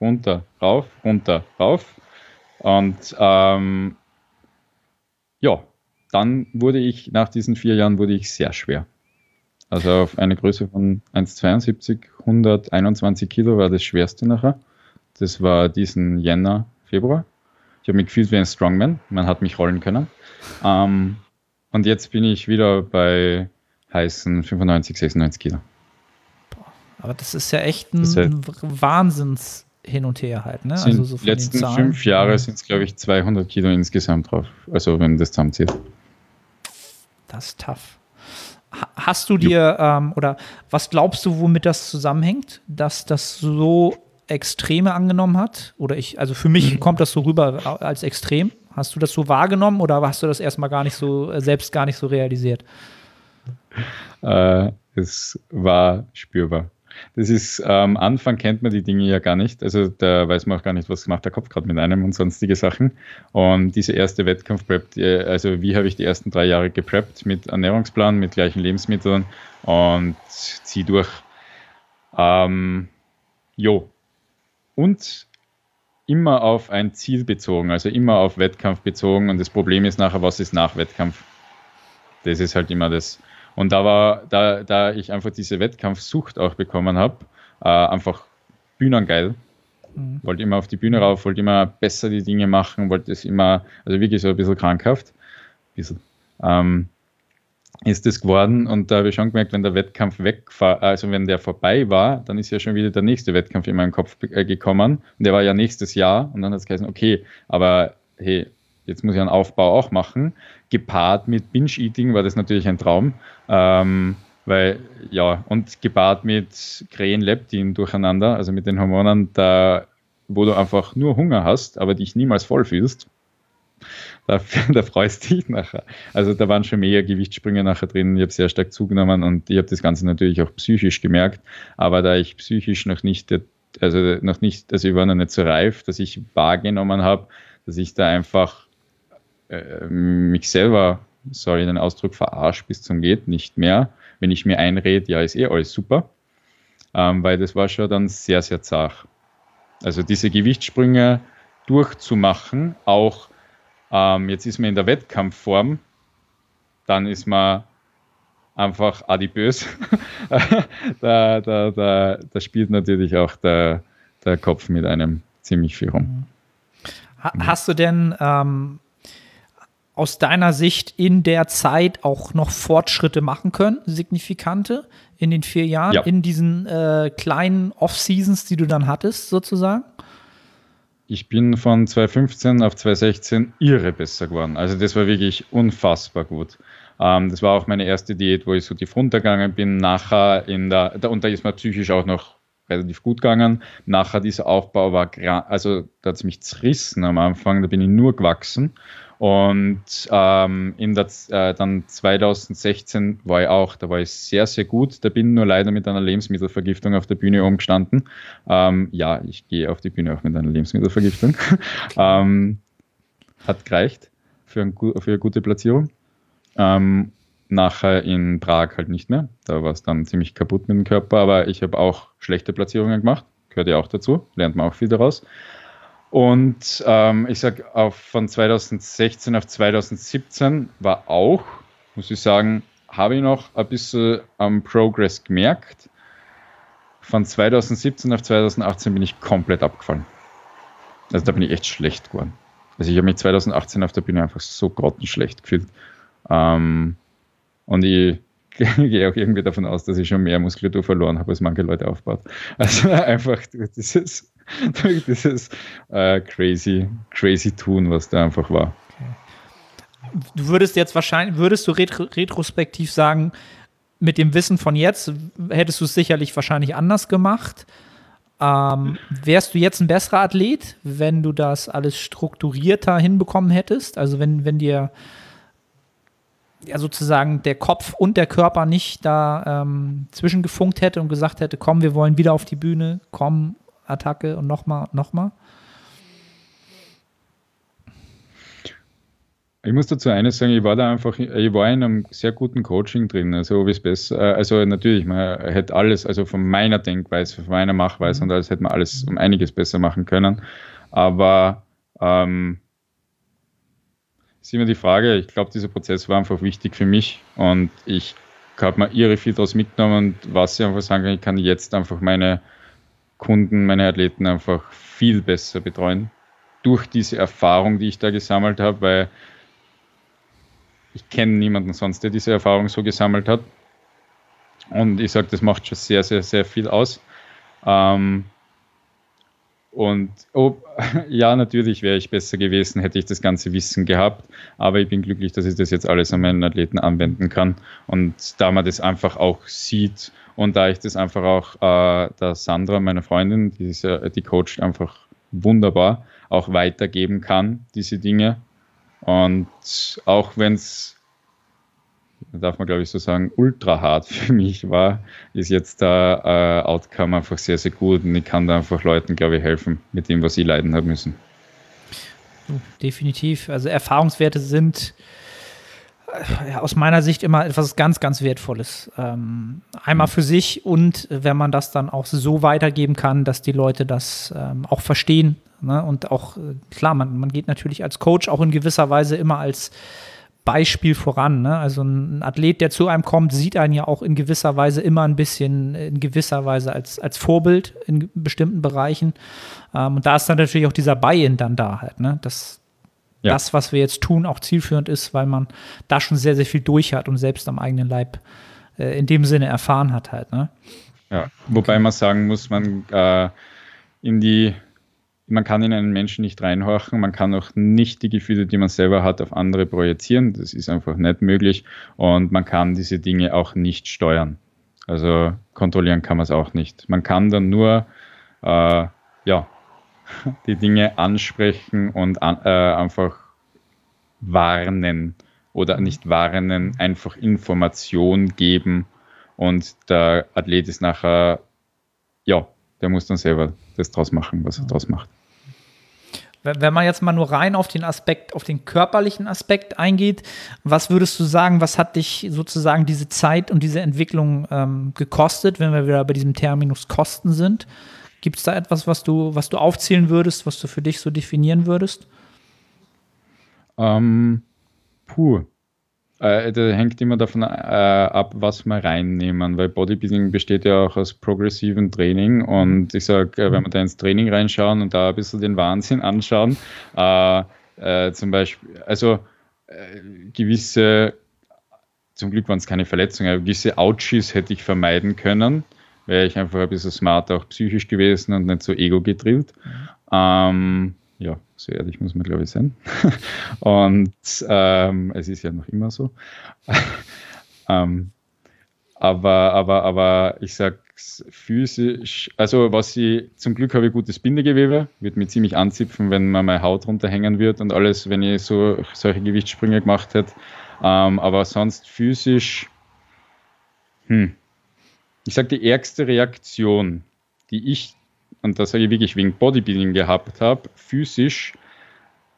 runter, rauf, runter, rauf. Und ähm, ja, dann wurde ich, nach diesen vier Jahren wurde ich sehr schwer. Also auf eine Größe von 1,72, 121 Kilo war das schwerste nachher. Das war diesen Jänner, Februar. Ich habe mich gefühlt wie ein Strongman. Man hat mich rollen können. Ähm, und jetzt bin ich wieder bei heißen 95, 96 Kilo. Aber das ist ja echt ein halt Wahnsinns hin und her halt. Ne? Also so letzten fünf Jahre sind es, glaube ich, 200 Kilo insgesamt drauf. Also wenn das zusammenzieht. Das ist tough. Hast du dir ähm, oder was glaubst du, womit das zusammenhängt, dass das so Extreme angenommen hat? Oder ich, also für mich mhm. kommt das so rüber als extrem. Hast du das so wahrgenommen oder hast du das erstmal gar nicht so, äh, selbst gar nicht so realisiert? Äh, es war spürbar. Das ist, am ähm, Anfang kennt man die Dinge ja gar nicht. Also da weiß man auch gar nicht, was macht der Kopf gerade mit einem und sonstige Sachen. Und diese erste Wettkampf-Prep, also wie habe ich die ersten drei Jahre gepreppt mit Ernährungsplan, mit gleichen Lebensmitteln und zieh durch. Ähm, jo. Und immer auf ein Ziel bezogen, also immer auf Wettkampf bezogen. Und das Problem ist nachher, was ist nach Wettkampf? Das ist halt immer das, und da war, da, da ich einfach diese Wettkampfsucht auch bekommen habe, äh, einfach bühnengeil. Mhm. Wollte immer auf die Bühne rauf, wollte immer besser die Dinge machen, wollte es immer, also wirklich so ein bisschen krankhaft. Ein bisschen. Ähm, ist das geworden und da habe ich schon gemerkt, wenn der Wettkampf weg also wenn der vorbei war, dann ist ja schon wieder der nächste Wettkampf in meinen Kopf äh, gekommen und der war ja nächstes Jahr und dann hat es geheißen, okay, aber hey, jetzt muss ich einen Aufbau auch machen. Gepaart mit Binge-Eating war das natürlich ein Traum. Ähm, weil, ja, und gepaart mit Krähen-Leptin durcheinander, also mit den Hormonen, da, wo du einfach nur Hunger hast, aber dich niemals voll fühlst, da, da freust du dich nachher. Also da waren schon mehr Gewichtssprünge nachher drin. Ich habe sehr stark zugenommen und ich habe das Ganze natürlich auch psychisch gemerkt. Aber da ich psychisch noch nicht, also noch nicht, also ich war noch nicht so reif, dass ich wahrgenommen habe, dass ich da einfach äh, mich selber, sorry den Ausdruck, verarscht bis zum geht nicht mehr. Wenn ich mir einrede, ja, ist eh alles super. Ähm, weil das war schon dann sehr, sehr zart. Also diese Gewichtssprünge durchzumachen, auch ähm, jetzt ist man in der Wettkampfform, dann ist man einfach adipös. da, da, da, da spielt natürlich auch der, der Kopf mit einem ziemlich viel rum. Hast du denn ähm, aus deiner Sicht in der Zeit auch noch Fortschritte machen können, signifikante, in den vier Jahren, ja. in diesen äh, kleinen Off-Seasons, die du dann hattest, sozusagen? Ich bin von 2015 auf 2016 irre besser geworden. Also das war wirklich unfassbar gut. Ähm, das war auch meine erste Diät, wo ich so tief runtergegangen bin. Nachher in der, und da ist mir psychisch auch noch relativ gut gegangen. Nachher dieser Aufbau war, also da hat es mich zerrissen am Anfang, da bin ich nur gewachsen. Und ähm, in der, äh, dann 2016 war ich auch, da war ich sehr, sehr gut. Da bin nur leider mit einer Lebensmittelvergiftung auf der Bühne umgestanden. Ähm, ja, ich gehe auf die Bühne auch mit einer Lebensmittelvergiftung. ähm, hat gereicht für, ein, für eine gute Platzierung. Ähm, nachher in Prag halt nicht mehr. Da war es dann ziemlich kaputt mit dem Körper, aber ich habe auch schlechte Platzierungen gemacht. Gehört ja auch dazu, lernt man auch viel daraus. Und ähm, ich sage, von 2016 auf 2017 war auch, muss ich sagen, habe ich noch ein bisschen am Progress gemerkt. Von 2017 auf 2018 bin ich komplett abgefallen. Also da bin ich echt schlecht geworden. Also ich habe mich 2018 auf der Bühne einfach so grottenschlecht gefühlt. Ähm, und ich gehe auch irgendwie davon aus, dass ich schon mehr Muskulatur verloren habe, als manche Leute aufbaut. Also einfach dieses durch dieses äh, crazy, crazy Tun, was da einfach war. Du würdest jetzt wahrscheinlich, würdest du retro retrospektiv sagen, mit dem Wissen von jetzt hättest du es sicherlich wahrscheinlich anders gemacht. Ähm, wärst du jetzt ein besserer Athlet, wenn du das alles strukturierter hinbekommen hättest? Also wenn, wenn dir ja sozusagen der Kopf und der Körper nicht da ähm, zwischengefunkt hätte und gesagt hätte, komm, wir wollen wieder auf die Bühne, komm, Attacke und nochmal, nochmal? Ich muss dazu eines sagen, ich war da einfach, ich war in einem sehr guten Coaching drin. Also ob es besser, äh, also natürlich, man hätte alles, also von meiner Denkweise, von meiner Machweise mhm. und alles hätte man alles um einiges besser machen können. Aber ähm, ist immer die Frage, ich glaube, dieser Prozess war einfach wichtig für mich und ich habe mir irre viel daraus mitgenommen und was ich einfach sagen kann, ich kann jetzt einfach meine Kunden, meine Athleten einfach viel besser betreuen durch diese Erfahrung, die ich da gesammelt habe, weil ich kenne niemanden sonst, der diese Erfahrung so gesammelt hat. Und ich sage, das macht schon sehr, sehr, sehr viel aus. Ähm, und oh, ja, natürlich wäre ich besser gewesen, hätte ich das ganze Wissen gehabt. Aber ich bin glücklich, dass ich das jetzt alles an meinen Athleten anwenden kann. Und da man das einfach auch sieht und da ich das einfach auch äh, der Sandra, meine Freundin, die, ist, die coacht einfach wunderbar, auch weitergeben kann, diese Dinge. Und auch wenn es, darf man glaube ich so sagen, ultra hart für mich war, ist jetzt der äh, Outcome einfach sehr, sehr gut und ich kann da einfach Leuten, glaube ich, helfen mit dem, was sie leiden haben müssen. Definitiv. Also Erfahrungswerte sind äh, aus meiner Sicht immer etwas ganz, ganz Wertvolles. Ähm, einmal für sich und wenn man das dann auch so weitergeben kann, dass die Leute das ähm, auch verstehen. Ne? Und auch, äh, klar, man, man geht natürlich als Coach auch in gewisser Weise immer als Beispiel voran. Ne? Also ein Athlet, der zu einem kommt, sieht einen ja auch in gewisser Weise immer ein bisschen, in gewisser Weise als, als Vorbild in bestimmten Bereichen. Ähm, und da ist dann natürlich auch dieser Buy-in dann da halt, ne? dass ja. das, was wir jetzt tun, auch zielführend ist, weil man da schon sehr, sehr viel durch hat und selbst am eigenen Leib äh, in dem Sinne erfahren hat halt. Ne? Ja, wobei man sagen muss, man äh, in die man kann in einen Menschen nicht reinhorchen, man kann auch nicht die Gefühle, die man selber hat, auf andere projizieren. Das ist einfach nicht möglich und man kann diese Dinge auch nicht steuern. Also kontrollieren kann man es auch nicht. Man kann dann nur äh, ja, die Dinge ansprechen und an, äh, einfach warnen oder nicht warnen, einfach Information geben und der Athlet ist nachher, ja, der muss dann selber das draus machen, was er draus macht. Wenn man jetzt mal nur rein auf den Aspekt, auf den körperlichen Aspekt eingeht, was würdest du sagen, was hat dich sozusagen diese Zeit und diese Entwicklung ähm, gekostet, wenn wir wieder bei diesem Terminus Kosten sind? Gibt es da etwas, was du, was du aufzählen würdest, was du für dich so definieren würdest? Ähm, puh. Äh, das hängt immer davon äh, ab, was wir reinnehmen, weil Bodybuilding besteht ja auch aus progressiven Training und ich sage, äh, wenn wir da ins Training reinschauen und da ein bisschen den Wahnsinn anschauen, äh, äh zum Beispiel, also äh, gewisse, zum Glück waren es keine Verletzungen, aber gewisse Ouchies hätte ich vermeiden können, wäre ich einfach ein bisschen smart auch psychisch gewesen und nicht so ego gedrillt. Ähm, ja, so ehrlich muss man, glaube ich, sein. Und ähm, es ist ja noch immer so. ähm, aber, aber, aber ich sage physisch, also was ich, zum Glück habe ich gutes Bindegewebe, wird mir ziemlich anzipfen, wenn man meine Haut runterhängen wird und alles, wenn ich so solche Gewichtssprünge gemacht hätte. Ähm, aber sonst physisch, hm, ich sage, die ärgste Reaktion, die ich und das sage ich wirklich wegen Bodybuilding gehabt habe, physisch,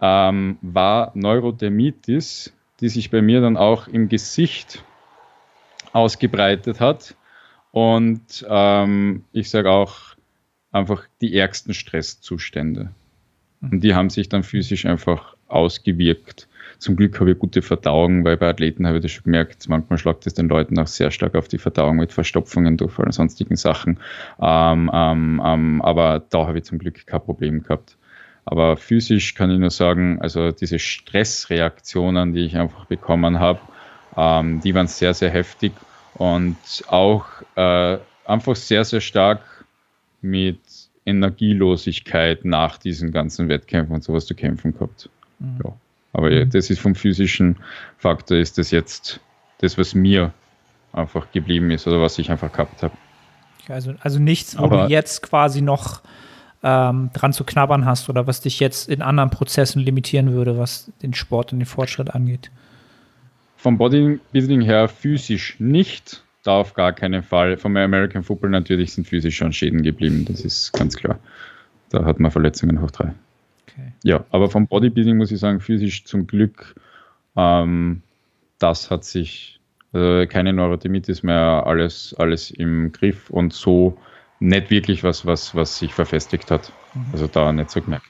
ähm, war Neurodermitis, die sich bei mir dann auch im Gesicht ausgebreitet hat. Und ähm, ich sage auch einfach die ärgsten Stresszustände. Und die haben sich dann physisch einfach ausgewirkt. Zum Glück habe ich gute Verdauung, weil bei Athleten habe ich das schon gemerkt, manchmal schlagt es den Leuten auch sehr stark auf die Verdauung mit Verstopfungen, Durchfall und sonstigen Sachen. Ähm, ähm, ähm, aber da habe ich zum Glück kein Problem gehabt. Aber physisch kann ich nur sagen, also diese Stressreaktionen, die ich einfach bekommen habe, ähm, die waren sehr, sehr heftig und auch äh, einfach sehr, sehr stark mit Energielosigkeit nach diesen ganzen Wettkämpfen und sowas zu kämpfen gehabt. Mhm. Ja. Aber das ist vom physischen Faktor, ist das jetzt das, was mir einfach geblieben ist oder was ich einfach gehabt habe. Also, also nichts, wo Aber du jetzt quasi noch ähm, dran zu knabbern hast oder was dich jetzt in anderen Prozessen limitieren würde, was den Sport und den Fortschritt angeht. Vom Bodybuilding her physisch nicht, da auf gar keinen Fall. Vom American Football natürlich sind physisch schon Schäden geblieben, das ist ganz klar. Da hat man Verletzungen hoch drei. Okay. Ja, aber vom Bodybuilding muss ich sagen, physisch zum Glück, ähm, das hat sich, äh, keine Neurodermitis mehr, alles, alles im Griff und so nicht wirklich was, was, was sich verfestigt hat. Mhm. Also da nicht so gemerkt.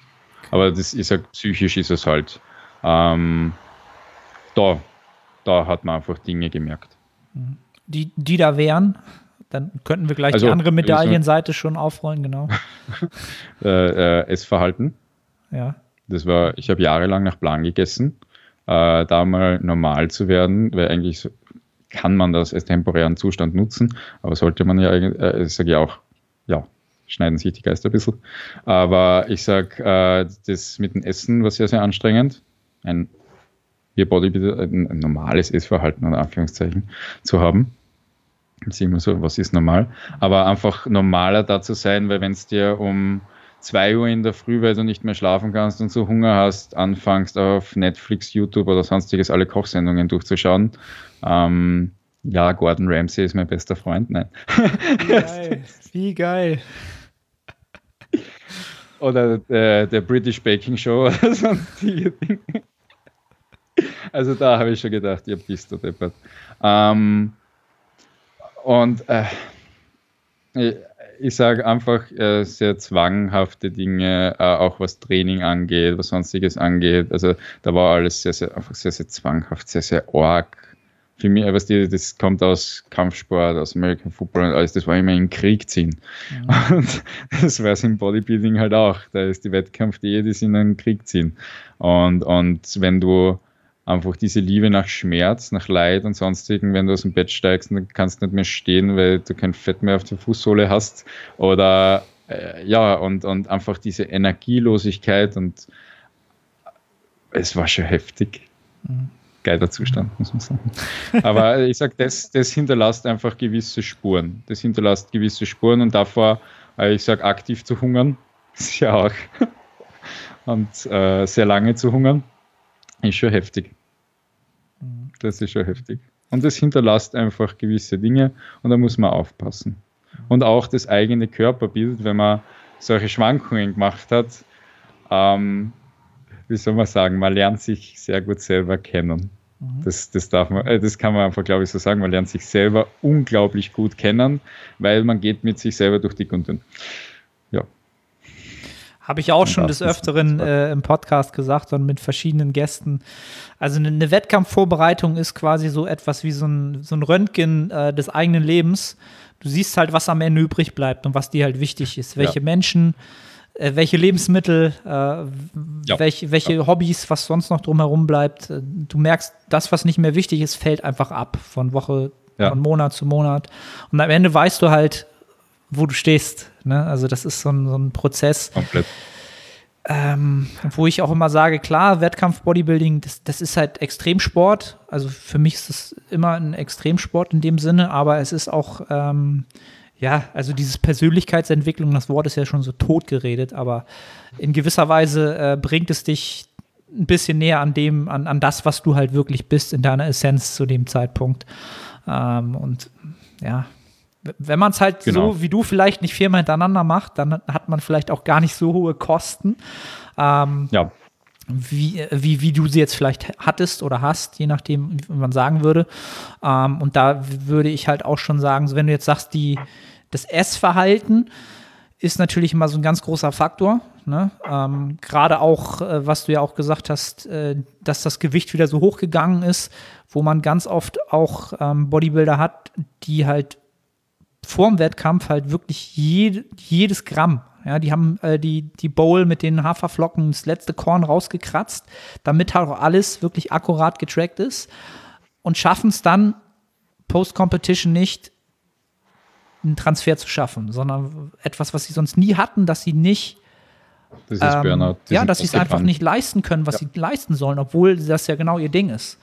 Aber das ist ja psychisch ist es halt. Ähm, da, da hat man einfach Dinge gemerkt. Mhm. Die, die da wären, dann könnten wir gleich also, die andere Medaillenseite schon aufrollen, genau. äh, äh, Essverhalten. Ja. Das war, ich habe jahrelang nach Plan gegessen, äh, da mal normal zu werden, weil eigentlich kann man das als temporären Zustand nutzen, aber sollte man ja, äh, ich sage ja auch, ja, schneiden sich die Geister ein bisschen. Aber ich sage, äh, das mit dem Essen war sehr, sehr anstrengend. Ein, wir Bodybuilder, ein, ein normales Essverhalten, in Anführungszeichen, zu haben. Ich immer so, was ist normal? Aber einfach normaler da zu sein, weil wenn es dir um 2 Uhr in der Früh, weil du nicht mehr schlafen kannst und so Hunger hast, anfängst auf Netflix, YouTube oder sonstiges alle Kochsendungen durchzuschauen, ähm, ja, Gordon Ramsay ist mein bester Freund. Nein. Wie geil. Wie geil. Oder der, der British Baking Show oder sonstige Dinge. Also da habe ich schon gedacht, ihr bist du deppert. Ähm, und äh, ich, sage einfach äh, sehr zwanghafte Dinge, äh, auch was Training angeht, was sonstiges angeht. Also da war alles sehr, sehr, einfach sehr, sehr zwanghaft, sehr, sehr arg für mich, was die, das kommt aus Kampfsport, aus American Football und alles, das war immer in Krieg ziehen. Mhm. Und das war es im Bodybuilding halt auch. Da ist die Wettkampfdiät, die sind in Krieg ziehen. Und, und wenn du einfach diese Liebe nach Schmerz, nach Leid und sonstigen, wenn du aus dem Bett steigst, dann kannst du nicht mehr stehen, weil du kein Fett mehr auf der Fußsohle hast. Oder äh, ja, und, und einfach diese Energielosigkeit und es war schon heftig. Mhm geiler Zustand, muss man sagen. Aber ich sage, das, das hinterlässt einfach gewisse Spuren. Das hinterlässt gewisse Spuren und davor, äh, ich sage, aktiv zu hungern, ist ja auch. Und äh, sehr lange zu hungern, ist schon heftig. Das ist schon heftig. Und das hinterlässt einfach gewisse Dinge und da muss man aufpassen. Und auch das eigene Körperbild, wenn man solche Schwankungen gemacht hat, ähm, wie soll man sagen, man lernt sich sehr gut selber kennen. Mhm. Das, das, darf man, äh, das kann man einfach, glaube ich, so sagen. Man lernt sich selber unglaublich gut kennen, weil man geht mit sich selber durch dick und dünn. Habe ich auch schon des Öfteren äh, im Podcast gesagt und mit verschiedenen Gästen. Also eine, eine, Wettkampfvorbereitung ist quasi so etwas wie so ein, so ein Röntgen äh, des eigenen Lebens. Du siehst halt, was am Ende übrig bleibt und was dir halt wichtig ist. Welche ja. Menschen äh, welche Lebensmittel, äh, ja. welche, welche ja. Hobbys, was sonst noch drumherum bleibt. Äh, du merkst, das, was nicht mehr wichtig ist, fällt einfach ab von Woche, von Monat zu Monat. Und am Ende weißt du halt, wo du stehst. Ne? Also das ist so ein, so ein Prozess. Komplett. Ähm, wo ich auch immer sage, klar, Wettkampf, Bodybuilding, das, das ist halt Extremsport. Also für mich ist es immer ein Extremsport in dem Sinne, aber es ist auch ähm, ja, also dieses Persönlichkeitsentwicklung, das Wort ist ja schon so tot geredet, aber in gewisser Weise äh, bringt es dich ein bisschen näher an dem, an, an das, was du halt wirklich bist in deiner Essenz zu dem Zeitpunkt. Ähm, und ja, wenn man es halt genau. so wie du vielleicht nicht viermal hintereinander macht, dann hat man vielleicht auch gar nicht so hohe Kosten. Ähm, ja. Wie, wie, wie du sie jetzt vielleicht hattest oder hast, je nachdem, wie man sagen würde. Ähm, und da würde ich halt auch schon sagen, so wenn du jetzt sagst, die, das Essverhalten ist natürlich immer so ein ganz großer Faktor. Ne? Ähm, Gerade auch, äh, was du ja auch gesagt hast, äh, dass das Gewicht wieder so hochgegangen ist, wo man ganz oft auch ähm, Bodybuilder hat, die halt vorm Wettkampf halt wirklich jede, jedes Gramm, ja, die haben äh, die, die Bowl mit den Haferflocken das letzte Korn rausgekratzt, damit halt auch alles wirklich akkurat getrackt ist und schaffen es dann Post-Competition nicht, einen Transfer zu schaffen, sondern etwas, was sie sonst nie hatten, dass sie nicht Das ist ähm. Die ja, dass sie es einfach nicht leisten können, was Ja. sie leisten sollen, obwohl das ja genau ihr Ding ist.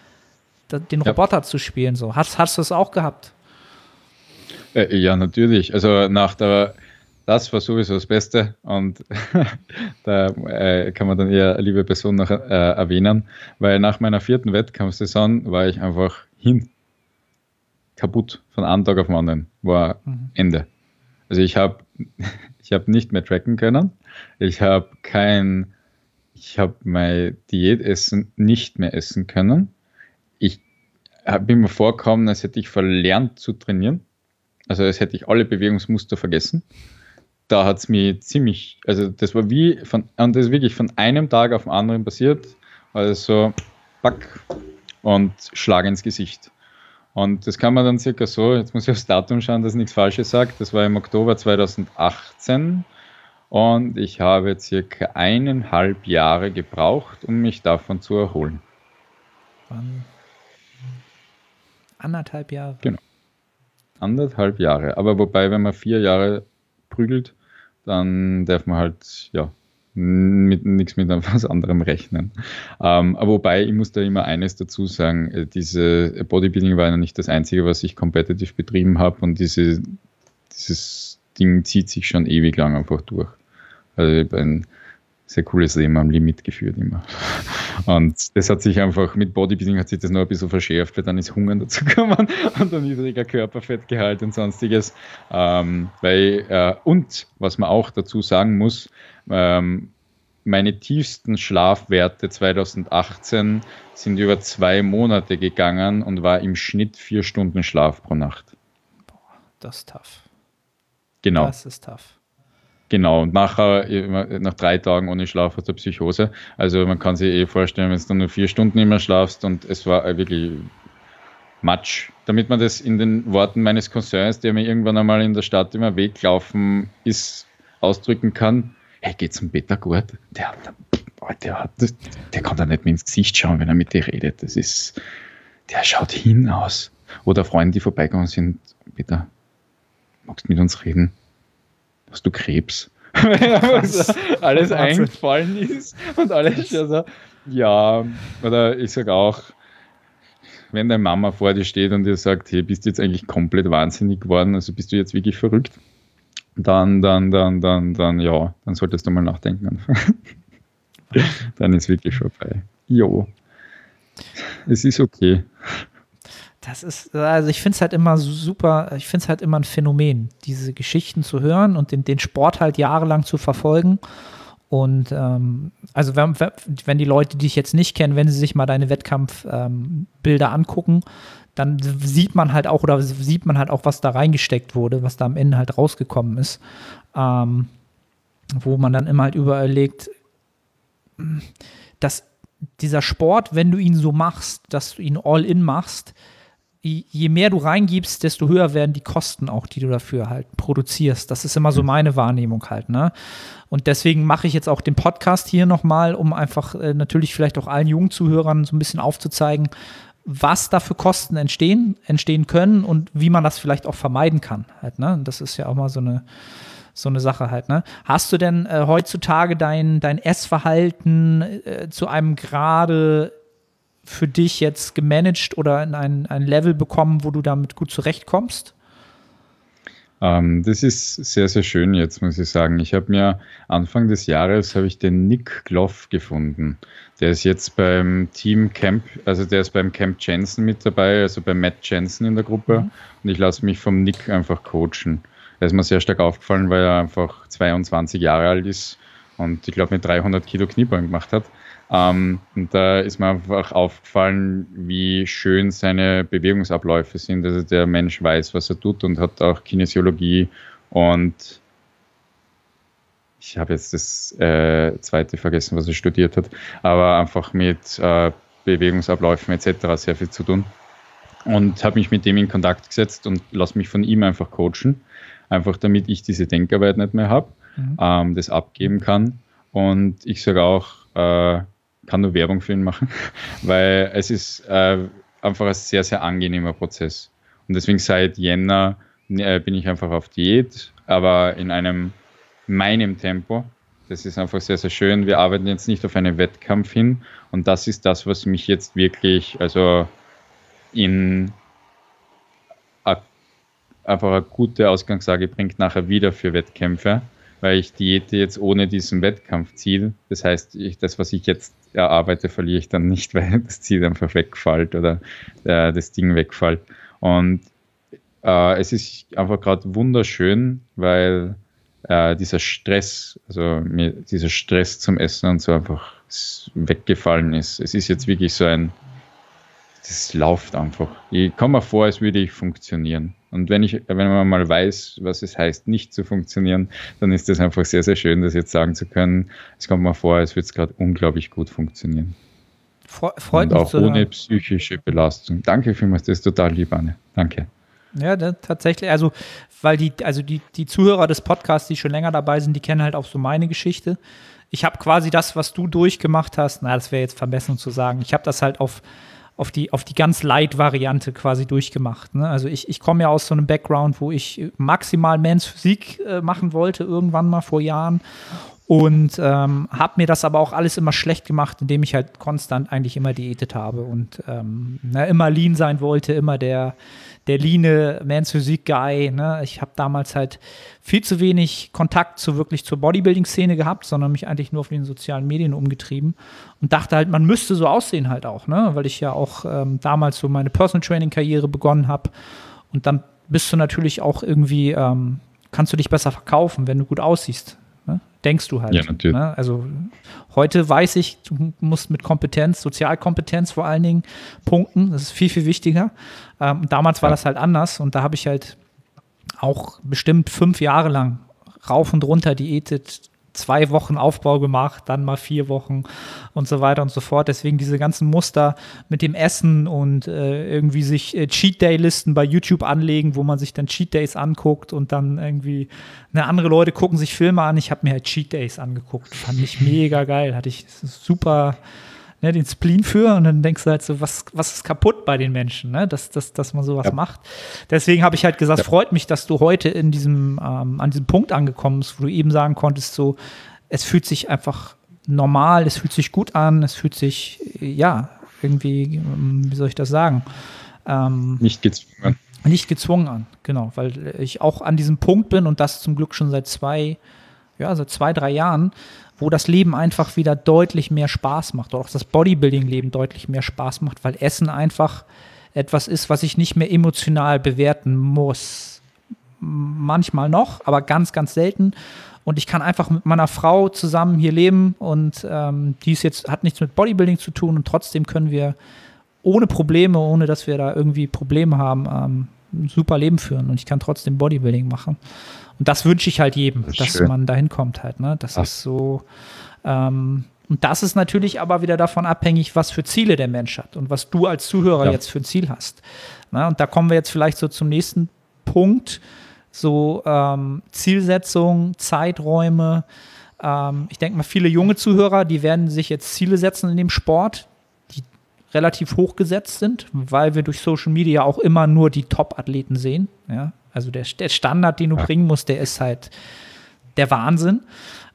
Den Ja. Roboter zu spielen. So. Hast, hast du es auch gehabt? Äh, ja, natürlich. Also nach der, das war sowieso das Beste und da äh, kann man dann eher liebe Person noch äh, erwähnen, weil nach meiner vierten Wettkampfsaison war ich einfach hin. Kaputt von einem Tag auf den anderen. War Ende. Also ich habe ich hab nicht mehr tracken können. Ich habe kein, ich habe mein Diätessen nicht mehr essen können. Ich habe mir vorgekommen, als hätte ich verlernt zu trainieren. Also als hätte ich alle Bewegungsmuster vergessen. Da hat es mir ziemlich, also das war wie von, und das ist wirklich von einem Tag auf den anderen passiert. Also back und Schlag ins Gesicht. Und das kann man dann circa so, jetzt muss ich aufs Datum schauen, dass ich nichts Falsches sage. Das war im Oktober 2018 und ich habe circa eineinhalb Jahre gebraucht, um mich davon zu erholen. Waren anderthalb Jahre. Genau. Anderthalb Jahre. Aber wobei, wenn man vier Jahre prügelt, dann darf man halt, ja, mit nichts mit was anderem rechnen. Ähm, aber wobei, ich muss da immer eines dazu sagen, äh, diese Bodybuilding war ja nicht das Einzige, was ich competitive betrieben habe und diese, dieses Ding zieht sich schon ewig lang einfach durch. Also ich habe ein sehr cooles Leben am Limit geführt immer. Und das hat sich einfach, mit Bodybuilding hat sich das noch ein bisschen verschärft, weil dann ist Hungern dazu gekommen und ein niedriger Körperfettgehalt und sonstiges. Ähm, weil, äh, und was man auch dazu sagen muss, ähm, meine tiefsten Schlafwerte 2018 sind über zwei Monate gegangen und war im Schnitt vier Stunden Schlaf pro Nacht. Das ist tough. Genau. Das ist tough. Genau, und nachher, äh, nach drei Tagen ohne Schlaf hat er Psychose. Also man kann sich eh vorstellen, wenn du dann nur vier Stunden immer schlafst und es war äh, wirklich Matsch. Damit man das in den Worten meines Cousins, der mir irgendwann einmal in der Stadt immer weglaufen ist, ausdrücken kann, hey, geht's dem Peter gut? Der, der, das- der kann da nicht mehr ins Gesicht schauen, wenn er mit dir redet. Das ist, der schaut hin aus. Oder Freunde, die vorbeikommen sind, Peter, magst du mit uns reden? Hast du Krebs? Alles Wahnsinn. eingefallen ist und alles schon so, ja, oder ich sage auch, wenn deine Mama vor dir steht und dir sagt, hey, bist du jetzt eigentlich komplett wahnsinnig geworden, also bist du jetzt wirklich verrückt, dann, dann, dann, dann, dann, ja, dann solltest du mal nachdenken. dann ist wirklich vorbei. Jo. Es ist okay. Das ist, also ich finde es halt immer super, ich finde es halt immer ein Phänomen, diese Geschichten zu hören und den, den Sport halt jahrelang zu verfolgen. Und ähm, also wenn, wenn die Leute, die dich jetzt nicht kennen, wenn sie sich mal deine Wettkampfbilder ähm, angucken, dann sieht man halt auch oder sieht man halt auch, was da reingesteckt wurde, was da am Ende halt rausgekommen ist. Ähm, wo man dann immer halt überlegt, dass dieser Sport, wenn du ihn so machst, dass du ihn all in machst, je mehr du reingibst, desto höher werden die Kosten auch, die du dafür halt produzierst. Das ist immer so meine Wahrnehmung halt, ne? Und deswegen mache ich jetzt auch den Podcast hier nochmal, um einfach äh, natürlich vielleicht auch allen jungen Zuhörern so ein bisschen aufzuzeigen, was da für Kosten entstehen, entstehen können und wie man das vielleicht auch vermeiden kann. Halt, ne? Das ist ja auch mal so eine, so eine Sache halt. Ne? Hast du denn äh, heutzutage dein, dein Essverhalten äh, zu einem Grade für dich jetzt gemanagt oder in ein, ein Level bekommen, wo du damit gut zurechtkommst? Ähm, das ist sehr, sehr schön jetzt, muss ich sagen. Ich habe mir Anfang des Jahres habe ich den Nick Gloff gefunden. Der ist jetzt beim Team Camp, also der ist beim Camp Jensen mit dabei, also bei Matt Jensen in der Gruppe. Mhm. Und ich lasse mich vom Nick einfach coachen. Er ist mir sehr stark aufgefallen, weil er einfach 22 Jahre alt ist und ich glaube mit 300 Kilo Kniebeugen gemacht hat. Ähm, und da ist mir einfach aufgefallen, wie schön seine Bewegungsabläufe sind. Also der Mensch weiß, was er tut und hat auch Kinesiologie und ich habe jetzt das äh, zweite vergessen, was er studiert hat, aber einfach mit äh, Bewegungsabläufen etc. sehr viel zu tun. Und habe mich mit dem in Kontakt gesetzt und lasse mich von ihm einfach coachen, einfach damit ich diese Denkarbeit nicht mehr habe, Mhm. ähm, das abgeben kann. Und ich sage auch, äh, kann nur Werbung für ihn machen, weil es ist äh, einfach ein sehr, sehr angenehmer Prozess. Und deswegen seit Jänner äh, bin ich einfach auf Diät, aber in einem meinem Tempo. Das ist einfach sehr, sehr schön. Wir arbeiten jetzt nicht auf einen Wettkampf hin und das ist das, was mich jetzt wirklich, also in einfach eine gute Ausgangslage bringt nachher wieder für Wettkämpfe, weil ich Diäte jetzt ohne diesen Wettkampfziel, das heißt, ich, das, was ich jetzt erarbeite, verliere ich dann nicht, weil das Ziel einfach wegfällt oder äh, das Ding wegfällt. Und äh, es ist einfach gerade wunderschön, weil äh, dieser Stress, also mir dieser Stress zum Essen und so einfach weggefallen ist. Es ist jetzt wirklich so ein, das läuft einfach. Ich komme mir vor, als würde ich funktionieren. Und wenn ich, wenn man mal weiß, was es heißt, nicht zu funktionieren, dann ist das einfach sehr, sehr schön, das jetzt sagen zu können. Es kommt mir vor, als würde es gerade unglaublich gut funktionieren. Freut und auch ohne psychische Belastung. Danke vielmals, das ist total lieb, Anne. Danke. Ja, das, tatsächlich. Also, weil die, also die, die Zuhörer des Podcasts, die schon länger dabei sind, die kennen halt auch so meine Geschichte. Ich habe quasi das, was du durchgemacht hast, na, das wäre jetzt vermessen zu sagen. Ich habe das halt auf, auf, die, auf die ganz Light-Variante quasi durchgemacht. Ne? Also ich, ich komme ja aus so einem Background, wo ich maximal Mans Physik äh, machen wollte, irgendwann mal vor Jahren. Und ähm, habe mir das aber auch alles immer schlecht gemacht, indem ich halt konstant eigentlich immer diätet habe und ähm, na, immer lean sein wollte, immer der, der Line Mans Physik Guy. Ne? Ich habe damals halt viel zu wenig Kontakt zu wirklich zur Bodybuilding-Szene gehabt, sondern mich eigentlich nur auf den sozialen Medien umgetrieben und dachte halt, man müsste so aussehen halt auch, ne? weil ich ja auch ähm, damals so meine Personal Training-Karriere begonnen habe. Und dann bist du natürlich auch irgendwie, ähm, kannst du dich besser verkaufen, wenn du gut aussiehst. Denkst du halt. Ja, natürlich. Ne? Also heute weiß ich, du musst mit Kompetenz, Sozialkompetenz vor allen Dingen punkten. Das ist viel, viel wichtiger. Ähm, damals war ja. das halt anders und da habe ich halt auch bestimmt fünf Jahre lang rauf und runter diätet, zwei Wochen Aufbau gemacht, dann mal vier Wochen und so weiter und so fort. Deswegen diese ganzen Muster mit dem Essen und äh, irgendwie sich äh, Cheat Day Listen bei YouTube anlegen, wo man sich dann Cheat Days anguckt und dann irgendwie ne, andere Leute gucken sich Filme an. Ich habe mir halt Cheat Days angeguckt, fand ich mega geil, hatte ich super ne, den Spleen für und dann denkst du halt so, was, was ist kaputt bei den Menschen, ne? dass, dass, dass man sowas ja. macht. Deswegen habe ich halt gesagt, ja. freut mich, dass du heute in diesem, ähm, an diesem Punkt angekommen bist, wo du eben sagen konntest, so, es fühlt sich einfach normal, es fühlt sich gut an, es fühlt sich, ja, irgendwie, ähm, wie soll ich das sagen? Ähm, nicht gezwungen. Nicht gezwungen an, genau, weil ich auch an diesem Punkt bin und das zum Glück schon seit zwei, ja, seit zwei, drei Jahren, wo das Leben einfach wieder deutlich mehr Spaß macht, oder auch das Bodybuilding-Leben deutlich mehr Spaß macht, weil Essen einfach etwas ist, was ich nicht mehr emotional bewerten muss. Manchmal noch, aber ganz, ganz selten. Und ich kann einfach mit meiner Frau zusammen hier leben und ähm, die jetzt, hat nichts mit Bodybuilding zu tun und trotzdem können wir ohne Probleme, ohne dass wir da irgendwie Probleme haben, ähm, ein super Leben führen und ich kann trotzdem Bodybuilding machen. Und das wünsche ich halt jedem, das dass schön. man dahin kommt halt. Ne? Das Ach. ist so. Ähm, und das ist natürlich aber wieder davon abhängig, was für Ziele der Mensch hat und was du als Zuhörer ja. jetzt für ein Ziel hast. Na, und da kommen wir jetzt vielleicht so zum nächsten Punkt. So ähm, Zielsetzung, Zeiträume. Ähm, ich denke mal, viele junge Zuhörer, die werden sich jetzt Ziele setzen in dem Sport, relativ hoch gesetzt sind, weil wir durch Social Media auch immer nur die Top-Athleten sehen. Ja? Also der, der Standard, den du ja. bringen musst, der ist halt der Wahnsinn.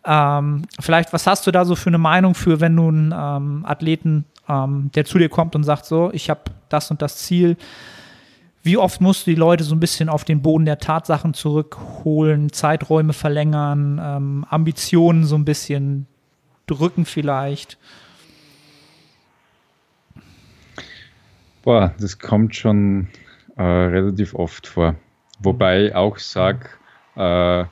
Ähm, vielleicht, was hast du da so für eine Meinung für, wenn du einen ähm, Athleten, ähm, der zu dir kommt und sagt, so, ich habe das und das Ziel. Wie oft musst du die Leute so ein bisschen auf den Boden der Tatsachen zurückholen, Zeiträume verlängern, ähm, Ambitionen so ein bisschen drücken vielleicht? Boah, das kommt schon äh, relativ oft vor. Wobei ich auch sage, äh,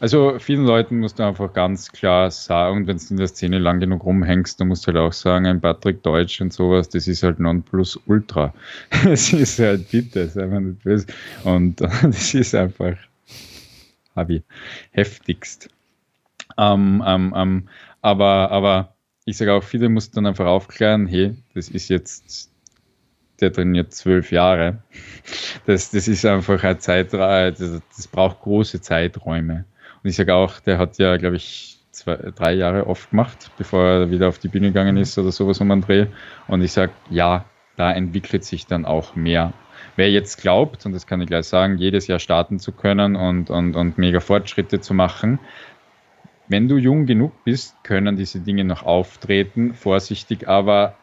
also vielen Leuten musst du einfach ganz klar sagen, wenn du in der Szene lang genug rumhängst, dann musst du halt auch sagen, ein Patrick Deutsch und sowas, das ist halt Nonplusultra. Es ist halt bitte, sei mal nicht böse. Und das ist einfach, ich, heftigst. Ähm, ähm, ähm, aber, aber ich sage auch, viele musst dann einfach aufklären, hey, das ist jetzt der trainiert zwölf Jahre. Das, das ist einfach ein Zeitraum, das, das braucht große Zeiträume. Und ich sage auch, der hat ja, glaube ich, zwei, drei Jahre oft gemacht, bevor er wieder auf die Bühne gegangen ist oder sowas um einen Dreh. Und ich sage, ja, da entwickelt sich dann auch mehr. wer jetzt glaubt, und das kann ich gleich sagen, jedes Jahr starten zu können und, und, und mega Fortschritte zu machen, wenn du jung genug bist, können diese Dinge noch auftreten, vorsichtig, aber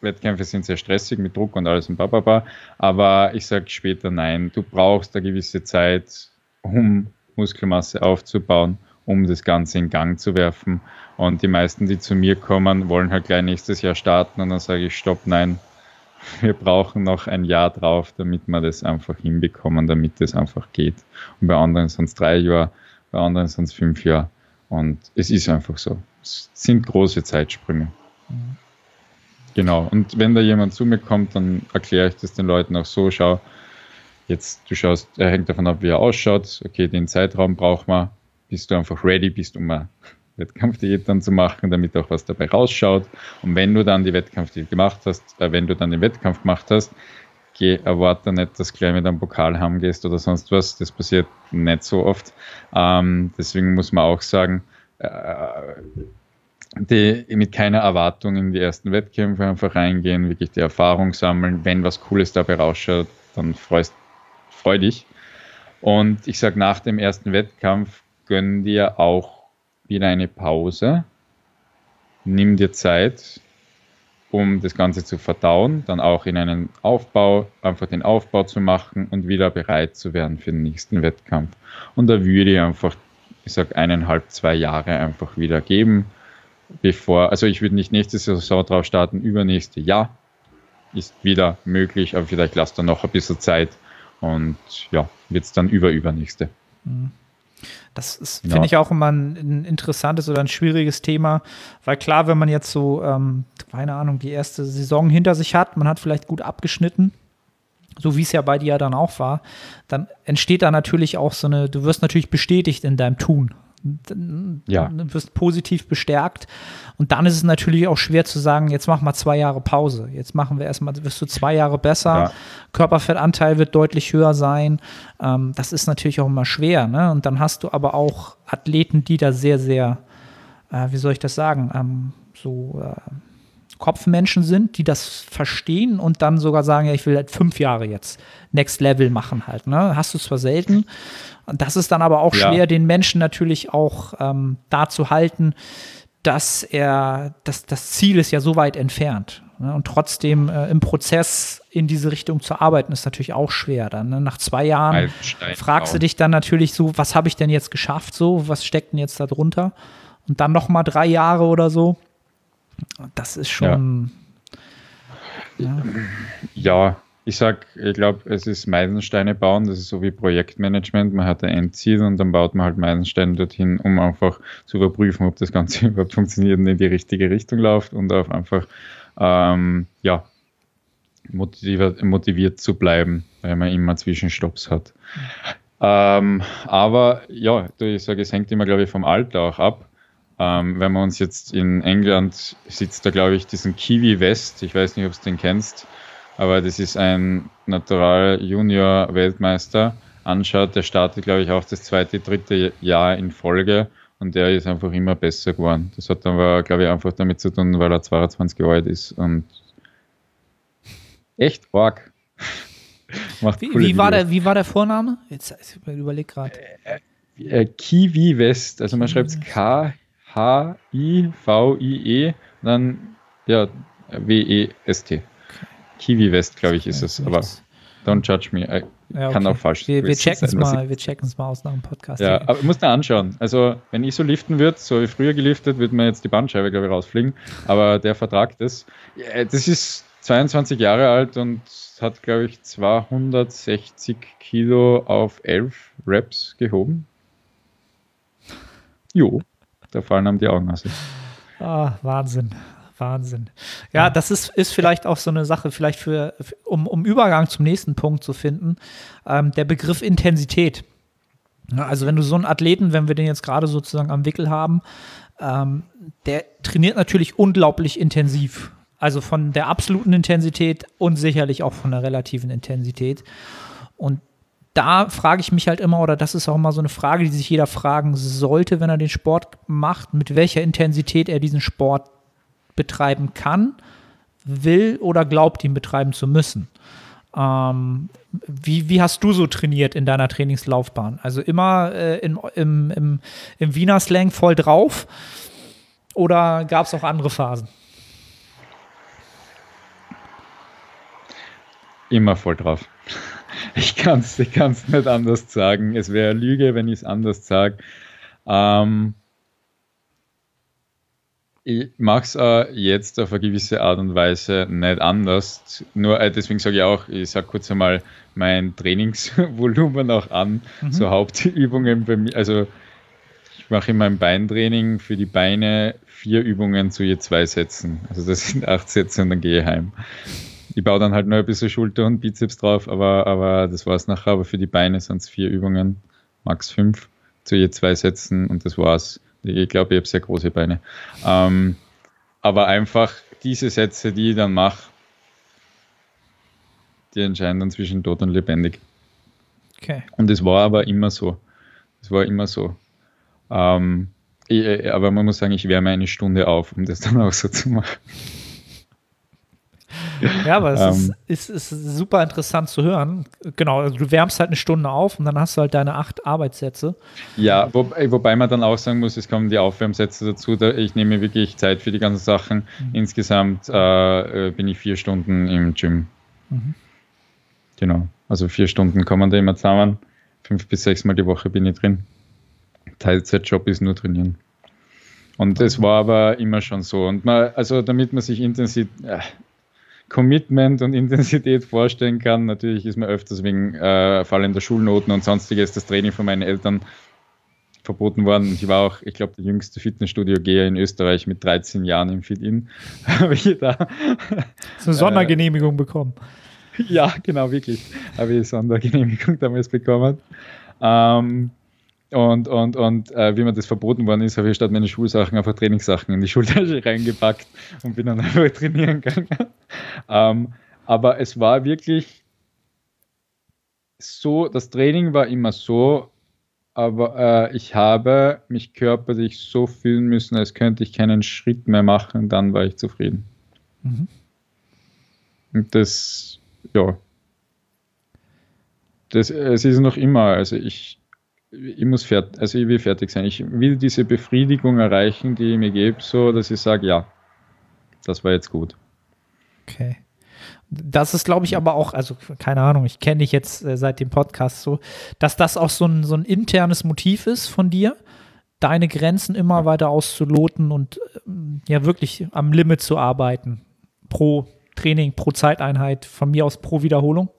Wettkämpfe sind sehr stressig mit Druck und alles und bababa, aber ich sage später nein, du brauchst eine gewisse Zeit, um Muskelmasse aufzubauen, um das Ganze in Gang zu werfen. Und die meisten, die zu mir kommen, wollen halt gleich nächstes Jahr starten und dann sage ich, stopp, nein, wir brauchen noch ein Jahr drauf, damit wir das einfach hinbekommen, damit das einfach geht. Und bei anderen sind es drei Jahre, bei anderen sind es fünf Jahre. Und es ist einfach so. Es sind große Zeitsprünge. Mhm. Genau. Und wenn da jemand zu mir kommt, dann erkläre ich das den Leuten auch so, schau, jetzt du schaust, er hängt davon ab, wie er ausschaut. Okay, den Zeitraum braucht man. Bist du einfach ready bist, um eine Wettkampfdiät dann zu machen, damit auch was dabei rausschaut. Und wenn du dann die Wettkampfdiät gemacht hast, äh, wenn du dann den Wettkampf gemacht hast, geh, erwarte nicht, dass gleich mit einem Pokal heimgehst oder sonst was. Das passiert nicht so oft. Ähm, deswegen muss man auch sagen, äh, die mit keiner Erwartung in die ersten Wettkämpfe einfach reingehen, wirklich die Erfahrung sammeln. Wenn was Cooles dabei rausschaut, dann freust, freu dich. Und ich sage, nach dem ersten Wettkampf gönn dir auch wieder eine Pause. Nimm dir Zeit, um das Ganze zu verdauen, dann auch in einen Aufbau, einfach den Aufbau zu machen und wieder bereit zu werden für den nächsten Wettkampf. Und da würde ich einfach, ich sage, eineinhalb, zwei Jahre einfach wieder geben, bevor, also ich würde nicht nächste Saison drauf starten, übernächste Jahr ist wieder möglich, aber vielleicht lasst dann noch ein bisschen Zeit und ja, wird es dann über übernächste. Mhm. Das ist, finde ich, auch immer ein, ein, interessantes oder ein schwieriges Thema, weil klar, wenn man jetzt so, ähm, keine Ahnung, die erste Saison hinter sich hat, man hat vielleicht gut abgeschnitten, so wie es ja bei dir dann auch war, dann entsteht da natürlich auch so eine, du wirst natürlich bestätigt in deinem Tun ja. wirst positiv bestärkt. Und dann ist es natürlich auch schwer zu sagen, jetzt machen wir zwei Jahre Pause. Jetzt machen wir erstmal, wirst du zwei Jahre besser. Ja. Körperfettanteil wird deutlich höher sein. Ähm, das ist natürlich auch immer schwer. Ne? Und dann hast du aber auch Athleten, die da sehr, sehr, äh, wie soll ich das sagen, ähm, so äh, Kopfmenschen sind, die das verstehen und dann sogar sagen, ja, ich will halt fünf Jahre jetzt Next Level machen halt. Ne? Hast du zwar selten. Das ist dann aber auch ja. schwer, den Menschen natürlich auch ähm, da zu halten, dass er, dass das Ziel ist ja so weit entfernt. Ne? Und trotzdem äh, im Prozess in diese Richtung zu arbeiten, ist natürlich auch schwer. Dann ne? nach zwei Jahren fragst du dich dann natürlich so, was habe ich denn jetzt geschafft? So, was steckt denn jetzt da drunter? Und dann noch mal drei Jahre oder so. Das ist schon. Ja, ja ich sag, ich glaube, es ist Meilensteine bauen, das ist so wie Projektmanagement. Man hat ein Endziel und dann baut man halt Meilensteine dorthin, um einfach zu überprüfen, ob das Ganze überhaupt funktioniert und in die richtige Richtung läuft und auch einfach ähm, ja, motiviert, motiviert zu bleiben, weil man immer Zwischenstopps hat. Ähm, aber ja, ich sage, es hängt immer, glaube ich, vom Alter auch ab. Ähm, wenn man uns jetzt in England sitzt, da glaube ich, diesen Kiwi West, ich weiß nicht, ob du den kennst, aber das ist ein Natural Junior Weltmeister anschaut, der startet, glaube ich, auch das zweite, dritte Jahr in Folge und der ist einfach immer besser geworden. Das hat aber, glaube ich, einfach damit zu tun, weil er 22 Jahre alt ist und echt arg. wie, wie, war der, wie war der Vorname? Jetzt ich überleg gerade. Äh, äh, Kiwi West, also man schreibt es K-H-I-V-I-E, dann ja, W-E-S-T. Kiwi West, glaube ich, ist es. Aber don't judge me. I ja, okay. Kann auch falsch wir, wir checken es mal, wir checken es mal aus nach dem Podcast. Ja, aber ich muss da anschauen. Also, wenn ich so liften würde, so wie früher geliftet, würde mir jetzt die Bandscheibe, glaube ich, rausfliegen. Aber der Vertrag, das, das ist 22 Jahre alt und hat, glaube ich, 260 Kilo auf 11 Reps gehoben. Jo, da fallen einem die Augen aus. Ah, Wahnsinn. Wahnsinn. Ja, das ist, ist vielleicht auch so eine Sache, vielleicht für, um, um Übergang zum nächsten Punkt zu finden, ähm, der Begriff Intensität. also wenn du so einen Athleten, wenn wir den jetzt gerade sozusagen am Wickel haben, ähm, der trainiert natürlich unglaublich intensiv. Also von der absoluten Intensität und sicherlich auch von der relativen Intensität. Und da frage ich mich halt immer, oder das ist auch immer so eine Frage, die sich jeder fragen sollte, wenn er den Sport macht, mit welcher Intensität er diesen Sport betreiben kann, will oder glaubt, ihn betreiben zu müssen. Ähm, wie, wie hast du so trainiert in deiner Trainingslaufbahn? Also immer äh, in, im, im, im Wiener Slang voll drauf oder gab es auch andere Phasen? Immer voll drauf. Ich kann es ich kann's nicht anders sagen. Es wäre Lüge, wenn ich es anders sage. Ähm, ich mache es äh, jetzt auf eine gewisse Art und Weise nicht anders. Nur äh, deswegen sage ich auch, ich sage kurz einmal mein Trainingsvolumen auch an. Mhm. So Hauptübungen bei mir. Also ich mache in meinem Beintraining für die Beine vier Übungen zu je zwei Sätzen. Also das sind acht Sätze und dann gehe ich heim. Ich baue dann halt nur ein bisschen Schulter und Bizeps drauf, aber, aber das war es nachher. Aber für die Beine sind es vier Übungen, max fünf zu je zwei Sätzen und das war's. Ich glaube, ich habe sehr große Beine. Ähm, aber einfach diese Sätze, die ich dann mache, die entscheiden dann zwischen tot und lebendig. Okay. Und es war aber immer so. Es war immer so. Ähm, ich, aber man muss sagen, ich wärme eine Stunde auf, um das dann auch so zu machen. Ja, aber es ähm, ist, ist, ist, super interessant zu hören. Genau, also du wärmst halt eine Stunde auf und dann hast du halt deine acht Arbeitssätze. Ja, wo, wobei man dann auch sagen muss, es kommen die Aufwärmsätze dazu. Da ich nehme wirklich Zeit für die ganzen Sachen. Mhm. Insgesamt äh, äh bin ich vier Stunden im Gym. Mhm. Genau, also vier Stunden kommen da immer zusammen. Fünf bis sechs Mal die Woche bin ich drin. Teilzeitjob ist nur trainieren. Und es war aber immer schon so. Und man, also damit man sich intensiv, äh, Commitment und Intensität vorstellen kann. Natürlich ist mir öfters wegen äh, fallender Schulnoten und sonstiges das Training von meinen Eltern verboten worden. Ich war auch, ich glaube, der jüngste Fitnessstudio-Geher in Österreich mit 13 Jahren im Fit-In. Habe ich da so eine Sondergenehmigung äh, bekommen. Ja, genau, wirklich. Habe ich Sondergenehmigung damals bekommen. Ähm, und, und, und äh, wie mir das verboten worden ist, habe ich statt meine Schulsachen einfach Trainingssachen in die Schultasche reingepackt und bin dann einfach trainieren gegangen. ähm, aber es war wirklich so, das Training war immer so, aber äh, ich habe mich körperlich so fühlen müssen, als könnte ich keinen Schritt mehr machen, dann war ich zufrieden. Mhm. Und das, ja, das, es ist noch immer, also ich, ich muss fertig, also ich will fertig sein. Ich will diese Befriedigung erreichen, die ich mir gebe, so dass ich sage, ja, das war jetzt gut. Okay. Das ist, glaube ich, aber auch, also keine Ahnung, ich kenne dich jetzt äh, seit dem Podcast so, dass das auch so ein, so ein internes Motiv ist von dir, deine Grenzen immer weiter auszuloten und ähm, ja wirklich am Limit zu arbeiten. Pro Training, pro Zeiteinheit, von mir aus pro Wiederholung.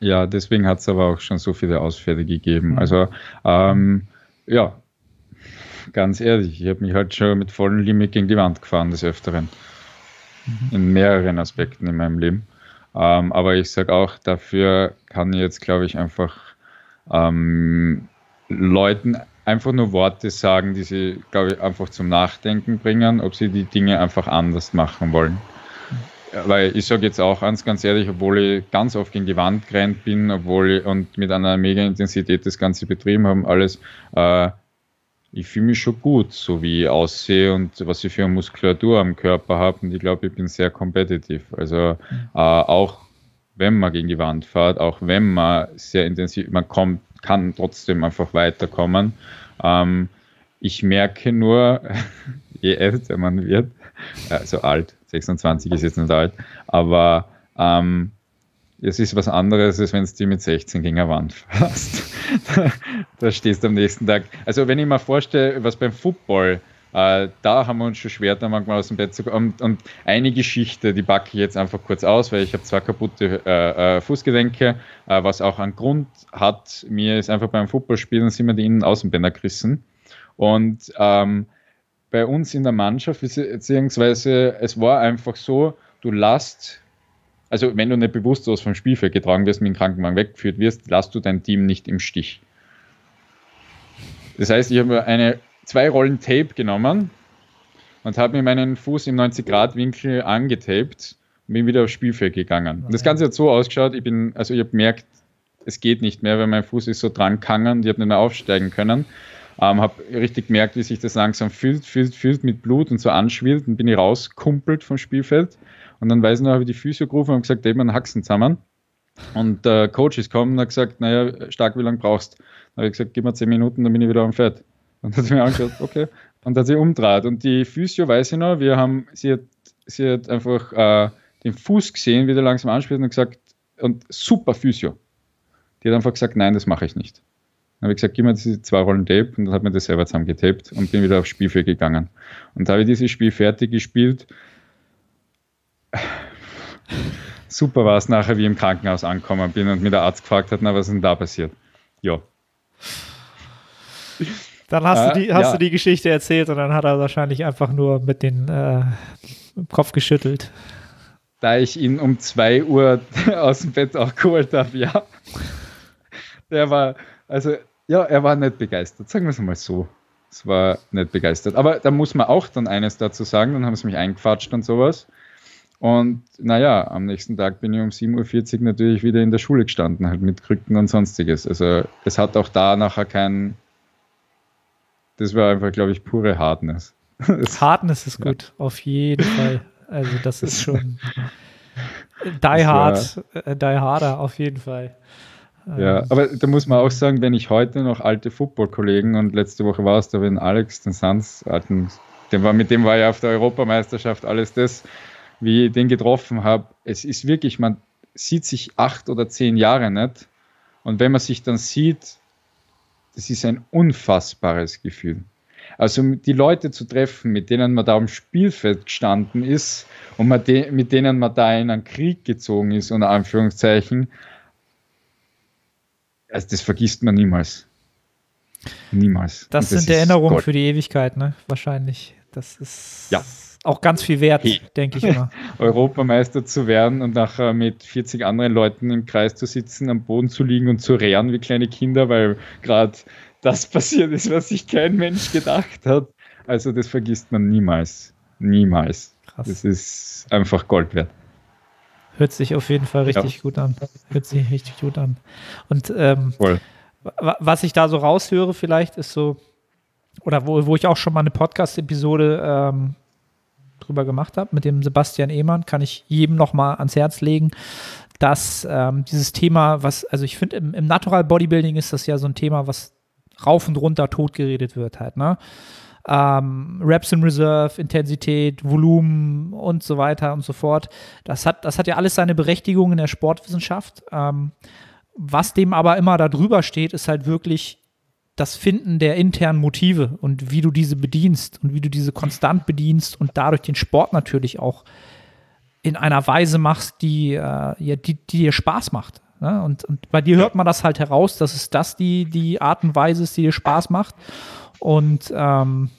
Ja, deswegen hat es aber auch schon so viele Ausfälle gegeben. Mhm. Also, ähm, ja, ganz ehrlich, ich habe mich halt schon mit vollem Limit gegen die Wand gefahren des Öfteren. Mhm. In mehreren Aspekten in meinem Leben. Ähm, aber ich sage auch, dafür kann ich jetzt, glaube ich, einfach ähm, Leuten einfach nur Worte sagen, die sie, glaube ich, einfach zum Nachdenken bringen, ob sie die Dinge einfach anders machen wollen weil ich sage jetzt auch ganz, ganz ehrlich, obwohl ich ganz oft gegen die Wand gerannt bin, obwohl ich und mit einer mega Intensität das Ganze betrieben haben, alles, äh, ich fühle mich schon gut, so wie ich aussehe und was ich für eine Muskulatur am Körper habe. Und ich glaube, ich bin sehr kompetitiv. Also äh, auch wenn man gegen die Wand fährt, auch wenn man sehr intensiv, man kommt, kann trotzdem einfach weiterkommen. Ähm, ich merke nur, je älter man wird, also alt, 26 ist jetzt nicht alt, aber ähm, es ist was anderes, als wenn du mit 16 gegen eine Wand fährst. da, da stehst du am nächsten Tag. Also wenn ich mir vorstelle, was beim Football, äh, da haben wir uns schon schwer, da manchmal aus dem Bett zu kommen. Und, und eine Geschichte, die packe ich jetzt einfach kurz aus, weil ich habe zwei kaputte äh, äh, Fußgelenke, äh, was auch einen Grund hat. Mir ist einfach beim Footballspielen sind mir die Innen-Außenbänder gerissen. Und ähm, bei uns in der Mannschaft, beziehungsweise es war einfach so, du lasst, also wenn du nicht bewusstlos vom Spielfeld getragen wirst, mit dem Krankenwagen weggeführt wirst, lasst du dein Team nicht im Stich. Das heißt, ich habe eine zwei Rollen Tape genommen und habe mir meinen Fuß im 90-Grad-Winkel angetaped und bin wieder aufs Spielfeld gegangen. Und das Ganze hat so ausgeschaut, ich bin, also ich habe gemerkt, es geht nicht mehr, weil mein Fuß ist so dran gegangen, ich habe nicht mehr aufsteigen können. Ähm, habe richtig gemerkt, wie sich das langsam fühlt, fühlt, fühlt mit Blut und so anschwillt und bin ich rauskumpelt vom Spielfeld Und dann weiß ich noch, habe ich die Physio gerufen und gesagt, eben einen Haxen zusammen. Und der Coach ist gekommen und hat gesagt, naja, stark, wie lange brauchst du? Dann habe ich gesagt, gib mir zehn Minuten, dann bin ich wieder am Fett. Und hat sie mir angeschaut, okay. Und hat sie umdreht. Und die Physio, weiß ich noch, wir haben, sie hat, sie hat einfach äh, den Fuß gesehen, wie der langsam anspielt und gesagt, und super Physio. Die hat einfach gesagt, nein, das mache ich nicht. Dann habe ich gesagt, gib mir diese zwei Rollen Tape und dann hat mir das selber zusammengetaped und bin wieder aufs Spielfeld gegangen. Und da habe ich dieses Spiel fertig gespielt. Super war es nachher, wie ich im Krankenhaus angekommen bin und mir der Arzt gefragt hat, na, was ist denn da passiert? Ja. Dann hast, äh, du, die, hast ja. du die Geschichte erzählt und dann hat er wahrscheinlich einfach nur mit dem äh, Kopf geschüttelt. Da ich ihn um 2 Uhr aus dem Bett auch geholt habe, ja. Der war, also, ja, er war nicht begeistert, sagen wir es mal so. Es war nicht begeistert. Aber da muss man auch dann eines dazu sagen, dann haben sie mich eingequatscht und sowas. Und naja, am nächsten Tag bin ich um 7.40 Uhr natürlich wieder in der Schule gestanden, halt mit Krücken und sonstiges. Also es hat auch da nachher kein, das war einfach, glaube ich, pure Hardness. Hardness ist gut, ja. auf jeden Fall. Also das ist schon die hard, äh, die harder auf jeden Fall. Ja, ähm. aber da muss man auch sagen, wenn ich heute noch alte Football-Kollegen und letzte Woche war es da, wenn Alex, den Sanz, alten, den war, mit dem war ja auf der Europameisterschaft alles das, wie ich den getroffen habe. Es ist wirklich, man sieht sich acht oder zehn Jahre nicht. Und wenn man sich dann sieht, das ist ein unfassbares Gefühl. Also die Leute zu treffen, mit denen man da am Spielfeld gestanden ist und mit denen man da in einen Krieg gezogen ist, unter Anführungszeichen, also das vergisst man niemals. Niemals. Das, das sind Erinnerungen für die Ewigkeit, ne? Wahrscheinlich. Das ist. Ja auch ganz viel wert, hey. denke ich immer. Europameister zu werden und nachher mit 40 anderen Leuten im Kreis zu sitzen, am Boden zu liegen und zu rehren wie kleine Kinder, weil gerade das passiert ist, was sich kein Mensch gedacht hat. Also das vergisst man niemals. Niemals. Krass. Das ist einfach Gold wert. Hört sich auf jeden Fall richtig ja. gut an. Hört sich richtig gut an. Und ähm, was ich da so raushöre, vielleicht ist so, oder wo, wo ich auch schon mal eine Podcast-Episode ähm, drüber gemacht habe, mit dem Sebastian Ehmann, kann ich jedem nochmal ans Herz legen, dass ähm, dieses Thema, was, also ich finde, im, im Natural Bodybuilding ist das ja so ein Thema, was rauf und runter tot geredet wird halt, ne? Ähm, Reps in Reserve, Intensität, Volumen und so weiter und so fort. Das hat, das hat ja alles seine Berechtigung in der Sportwissenschaft. Ähm, was dem aber immer da drüber steht, ist halt wirklich das Finden der internen Motive und wie du diese bedienst und wie du diese konstant bedienst und dadurch den Sport natürlich auch in einer Weise machst, die, äh, die, die dir Spaß macht. Ne? Und, und bei dir hört man das halt heraus, dass es das die, die Art und Weise ist, die dir Spaß macht. Und ähm,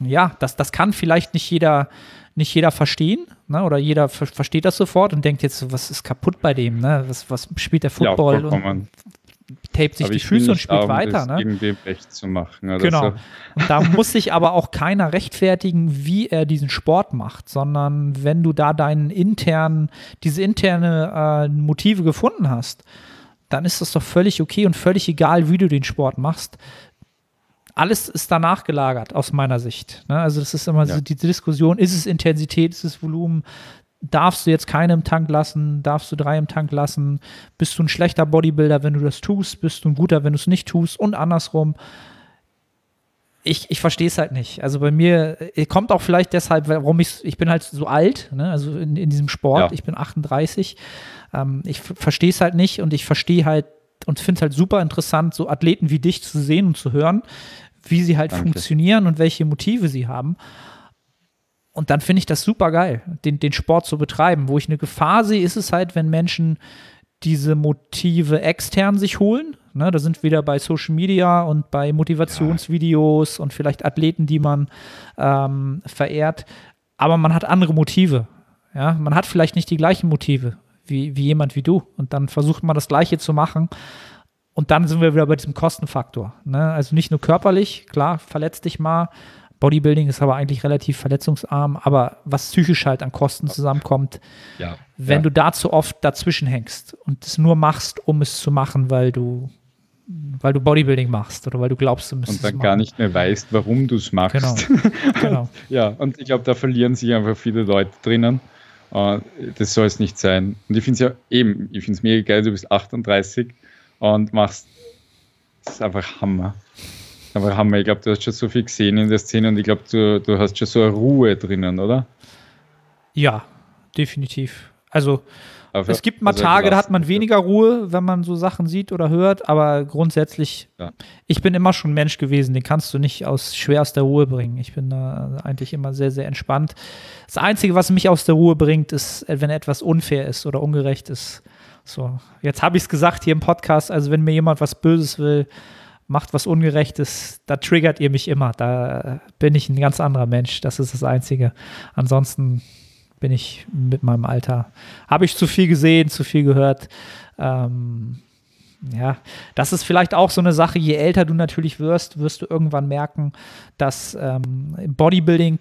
ja, das, das kann vielleicht nicht jeder, nicht jeder verstehen, ne? oder jeder ver versteht das sofort und denkt jetzt, was ist kaputt bei dem, ne? was, was spielt der Football ja, und tapet sich die Füße und spielt weiter. Ne? Irgendwem recht zu machen. genau. So. Und da muss sich aber auch keiner rechtfertigen, wie er diesen Sport macht, sondern wenn du da deinen internen, diese interne äh, Motive gefunden hast, dann ist das doch völlig okay und völlig egal, wie du den Sport machst. Alles ist danach gelagert, aus meiner Sicht. Ne? Also, das ist immer ja. so die Diskussion: ist es Intensität, ist es Volumen, darfst du jetzt keine im Tank lassen, darfst du drei im Tank lassen, bist du ein schlechter Bodybuilder, wenn du das tust, bist du ein guter, wenn du es nicht tust und andersrum. Ich, ich verstehe es halt nicht. Also bei mir äh, kommt auch vielleicht deshalb, warum ich, ich bin halt so alt, ne? also in, in diesem Sport, ja. ich bin 38. Ähm, ich verstehe es halt nicht und ich verstehe halt und finde es halt super interessant, so Athleten wie dich zu sehen und zu hören, wie sie halt Danke. funktionieren und welche Motive sie haben. Und dann finde ich das super geil, den, den Sport zu betreiben. Wo ich eine Gefahr sehe, ist es halt, wenn Menschen diese Motive extern sich holen. Ne, da sind wieder bei Social Media und bei Motivationsvideos ja. und vielleicht Athleten, die man ähm, verehrt. Aber man hat andere Motive. Ja, man hat vielleicht nicht die gleichen Motive wie, wie jemand wie du. Und dann versucht man das Gleiche zu machen. Und dann sind wir wieder bei diesem Kostenfaktor. Ne? Also nicht nur körperlich, klar, verletzt dich mal, Bodybuilding ist aber eigentlich relativ verletzungsarm, aber was psychisch halt an Kosten zusammenkommt, ja, wenn ja. du da zu oft dazwischen hängst und es nur machst, um es zu machen, weil du weil du Bodybuilding machst oder weil du glaubst, du müsstest Und dann gar nicht mehr weißt, warum du es machst. Genau. genau. ja, und ich glaube, da verlieren sich einfach viele Leute drinnen. Uh, das soll es nicht sein. Und ich finde es ja eben, ich finde es mega geil, du bist 38 und machst, das ist einfach Hammer. Aber Hammer, ich glaube, du hast schon so viel gesehen in der Szene und ich glaube, du, du hast schon so eine Ruhe drinnen, oder? Ja, definitiv. Also, aber es gibt mal Tage, da hat man weniger Ruhe, wenn man so Sachen sieht oder hört, aber grundsätzlich, ja. ich bin immer schon Mensch gewesen, den kannst du nicht aus schwerster Ruhe bringen. Ich bin da eigentlich immer sehr, sehr entspannt. Das Einzige, was mich aus der Ruhe bringt, ist, wenn etwas unfair ist oder ungerecht ist. So, jetzt habe ich es gesagt hier im Podcast, also wenn mir jemand was Böses will, macht was Ungerechtes, da triggert ihr mich immer. Da bin ich ein ganz anderer Mensch. Das ist das Einzige. Ansonsten bin ich mit meinem Alter, habe ich zu viel gesehen, zu viel gehört. Ähm, ja, das ist vielleicht auch so eine Sache, je älter du natürlich wirst, wirst du irgendwann merken, dass ähm, Bodybuilding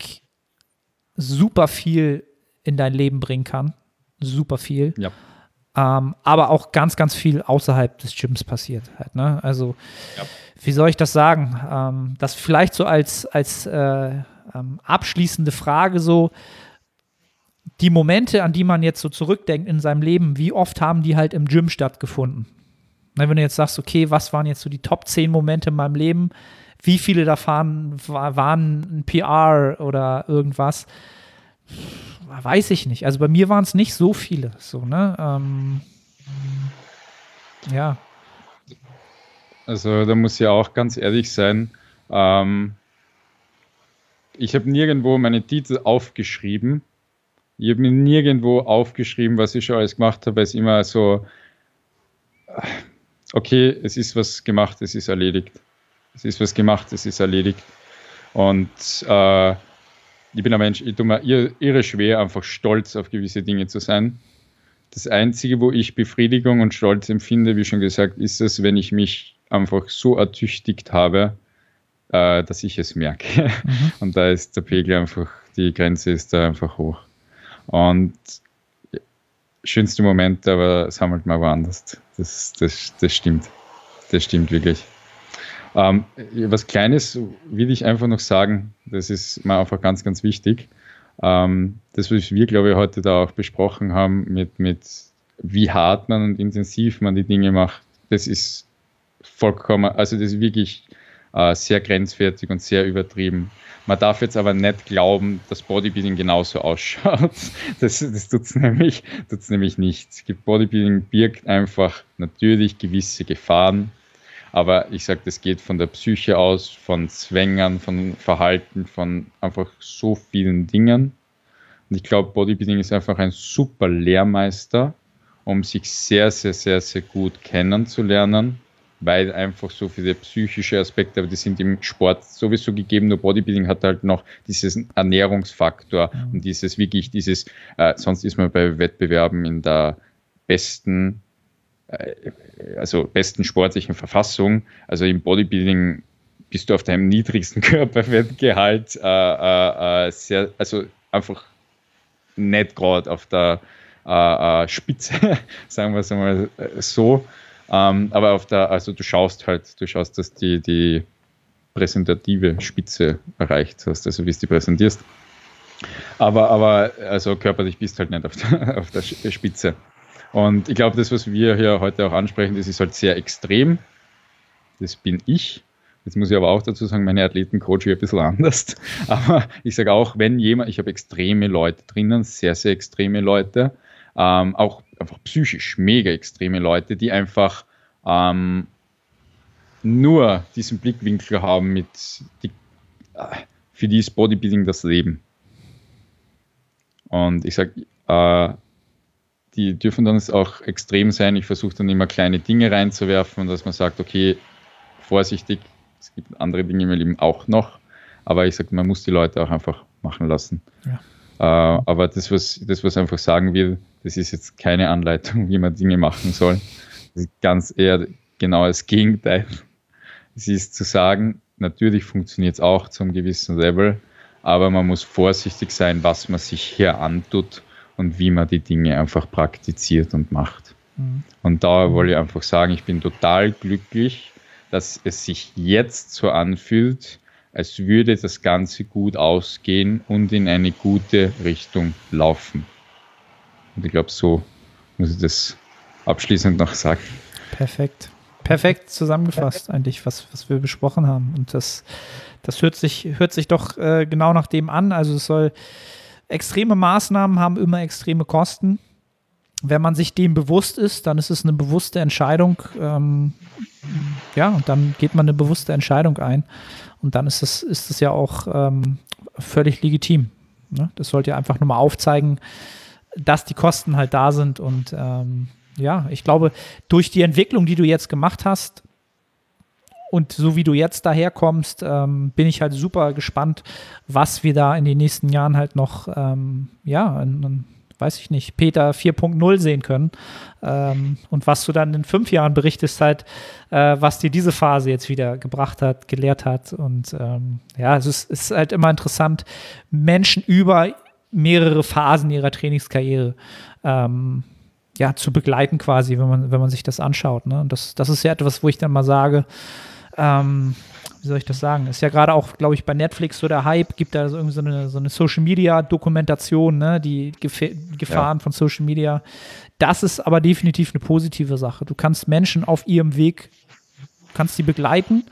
super viel in dein Leben bringen kann. Super viel. Ja. Ähm, aber auch ganz, ganz viel außerhalb des Gyms passiert halt. Ne? Also, ja. wie soll ich das sagen? Ähm, das vielleicht so als, als äh, ähm, abschließende Frage so, die Momente, an die man jetzt so zurückdenkt in seinem Leben, wie oft haben die halt im Gym stattgefunden? wenn du jetzt sagst, okay, was waren jetzt so die Top 10 Momente in meinem Leben? Wie viele davon waren ein PR oder irgendwas? Weiß ich nicht. Also bei mir waren es nicht so viele. So, ne? Ähm, ja. Also da muss ich auch ganz ehrlich sein. Ähm, ich habe nirgendwo meine Titel aufgeschrieben ich habe mir nirgendwo aufgeschrieben, was ich schon alles gemacht habe, weil es immer so, okay, es ist was gemacht, es ist erledigt. Es ist was gemacht, es ist erledigt. Und äh, ich bin ein Mensch, ich tue mir irre schwer, einfach stolz auf gewisse Dinge zu sein. Das Einzige, wo ich Befriedigung und Stolz empfinde, wie schon gesagt, ist es, wenn ich mich einfach so ertüchtigt habe, äh, dass ich es merke. Mhm. Und da ist der Pegel einfach, die Grenze ist da einfach hoch. Und schönste Momente, aber sammelt mal woanders. Das, das, das stimmt. Das stimmt wirklich. Ähm, was Kleines will ich einfach noch sagen, das ist mir einfach ganz, ganz wichtig. Ähm, das, was wir, glaube ich, heute da auch besprochen haben, mit, mit wie hart man und intensiv man die Dinge macht, das ist vollkommen, also das ist wirklich äh, sehr grenzwertig und sehr übertrieben. Man darf jetzt aber nicht glauben, dass Bodybuilding genauso ausschaut. Das, das tut es nämlich, tut's nämlich nicht. Bodybuilding birgt einfach natürlich gewisse Gefahren, aber ich sage, das geht von der Psyche aus, von Zwängern, von Verhalten, von einfach so vielen Dingen. Und ich glaube, Bodybuilding ist einfach ein super Lehrmeister, um sich sehr, sehr, sehr, sehr gut kennenzulernen weil einfach so viele psychische Aspekte, aber die sind im Sport sowieso gegeben, nur Bodybuilding hat halt noch diesen Ernährungsfaktor mhm. und dieses wirklich, dieses, äh, sonst ist man bei Wettbewerben in der besten, äh, also besten sportlichen Verfassung, also im Bodybuilding bist du auf deinem niedrigsten Körperfettgehalt äh, äh, äh, sehr, also einfach nicht gerade auf der äh, äh, Spitze, sagen wir es einmal so. Ähm, aber auf der, also du schaust halt, du schaust, dass die, die präsentative Spitze erreicht hast, also wie es die präsentierst. Aber, aber also körperlich bist halt nicht auf der, auf der Spitze. Und ich glaube, das, was wir hier heute auch ansprechen, das ist halt sehr extrem. Das bin ich. Jetzt muss ich aber auch dazu sagen, meine Athleten coache ein bisschen anders. Aber ich sage auch, wenn jemand, ich habe extreme Leute drinnen, sehr, sehr extreme Leute, ähm, auch einfach psychisch mega extreme Leute, die einfach ähm, nur diesen Blickwinkel haben mit, die, äh, für die ist Bodybuilding das Leben. Und ich sage, äh, die dürfen dann auch extrem sein. Ich versuche dann immer kleine Dinge reinzuwerfen, dass man sagt, okay, vorsichtig, es gibt andere Dinge im Leben auch noch, aber ich sage, man muss die Leute auch einfach machen lassen. Ja. Äh, aber das was, das, was einfach sagen will, das ist jetzt keine Anleitung, wie man Dinge machen soll. Das ist ganz eher genau das Gegenteil. Es ist zu sagen, natürlich funktioniert es auch zum gewissen Level, aber man muss vorsichtig sein, was man sich hier antut und wie man die Dinge einfach praktiziert und macht. Mhm. Und da wollte ich einfach sagen, ich bin total glücklich, dass es sich jetzt so anfühlt, als würde das Ganze gut ausgehen und in eine gute Richtung laufen. Und ich glaube, so muss ich das abschließend noch sagen. Perfekt. Perfekt zusammengefasst, eigentlich, was, was wir besprochen haben. Und das, das hört, sich, hört sich doch äh, genau nach dem an. Also es soll extreme Maßnahmen haben immer extreme Kosten. Wenn man sich dem bewusst ist, dann ist es eine bewusste Entscheidung. Ähm, ja, und dann geht man eine bewusste Entscheidung ein. Und dann ist es, ist es ja auch ähm, völlig legitim. Ne? Das sollte ja einfach nur mal aufzeigen, dass die Kosten halt da sind. Und ähm, ja, ich glaube, durch die Entwicklung, die du jetzt gemacht hast, und so wie du jetzt daherkommst, ähm, bin ich halt super gespannt, was wir da in den nächsten Jahren halt noch, ähm, ja, in, in, weiß ich nicht, Peter 4.0 sehen können. Ähm, und was du dann in fünf Jahren berichtest, halt, äh, was dir diese Phase jetzt wieder gebracht hat, gelehrt hat. Und ähm, ja, es ist, ist, halt immer interessant, Menschen über mehrere Phasen ihrer Trainingskarriere ähm, ja, zu begleiten quasi, wenn man, wenn man sich das anschaut. Ne? Und das, das ist ja etwas, wo ich dann mal sage, ähm, wie soll ich das sagen? Ist ja gerade auch, glaube ich, bei Netflix so der Hype, gibt da so irgendwie so eine, so eine Social Media Dokumentation, ne? die Gef Gefahren ja. von Social Media. Das ist aber definitiv eine positive Sache. Du kannst Menschen auf ihrem Weg, kannst sie begleiten.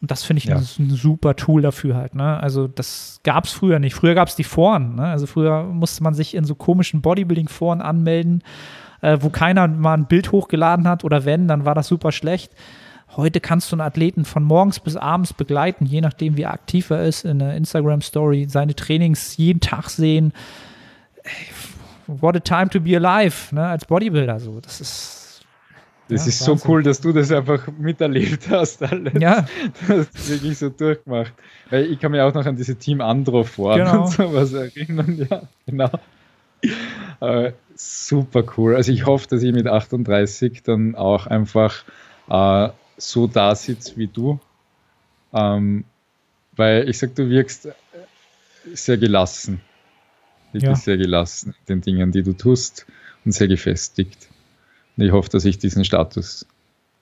Und das finde ich ja. ein, ein, super Tool dafür halt. Ne? Also das gab es früher nicht. Früher gab es die Foren. Ne? Also früher musste man sich in so komischen Bodybuilding-Foren anmelden, äh, wo keiner mal ein Bild hochgeladen hat oder wenn, dann war das super schlecht. Heute kannst du einen Athleten von morgens bis abends begleiten, je nachdem, wie aktiv er ist, in der Instagram-Story, seine Trainings jeden Tag sehen. What a time to be alive, ne, als Bodybuilder. So. Das ist. Das ja, ist Wahnsinn. so cool, dass du das einfach miterlebt hast, alles. Ja. Das wirklich so durchgemacht. Weil ich kann mich auch noch an diese Team Andro vor genau. und sowas erinnern. Ja, genau. Äh, super cool. Also ich hoffe, dass ich mit 38 dann auch einfach äh, so da sitze wie du. Ähm, weil ich sag, du wirkst sehr gelassen. Wirklich ja. sehr gelassen in den Dingen, die du tust und sehr gefestigt. Und ich hoffe, dass ich diesen Status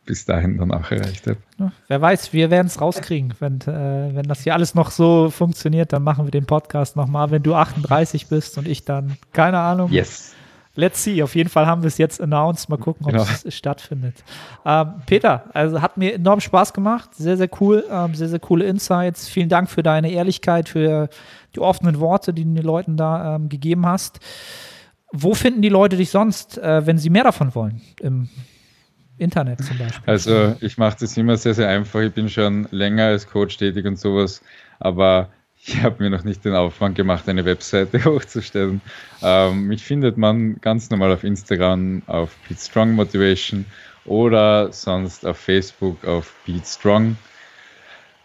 bis dahin dann auch erreicht habe. Ja, wer weiß, wir werden es rauskriegen. Wenn, äh, wenn das hier alles noch so funktioniert, dann machen wir den Podcast nochmal, wenn du 38 bist und ich dann, keine Ahnung. Yes. Let's see. Auf jeden Fall haben wir es jetzt announced. Mal gucken, ob genau. es stattfindet. Ähm, Peter, also hat mir enorm Spaß gemacht. Sehr, sehr cool. Ähm, sehr, sehr coole Insights. Vielen Dank für deine Ehrlichkeit, für die offenen Worte, die du den Leuten da ähm, gegeben hast. Wo finden die Leute dich sonst, äh, wenn sie mehr davon wollen? Im Internet zum Beispiel. Also, ich mache das immer sehr, sehr einfach. Ich bin schon länger als Coach tätig und sowas. Aber ich habe mir noch nicht den Aufwand gemacht, eine Webseite hochzustellen. Ähm, mich findet man ganz normal auf Instagram auf Pete Strong Motivation oder sonst auf Facebook auf Pete Strong.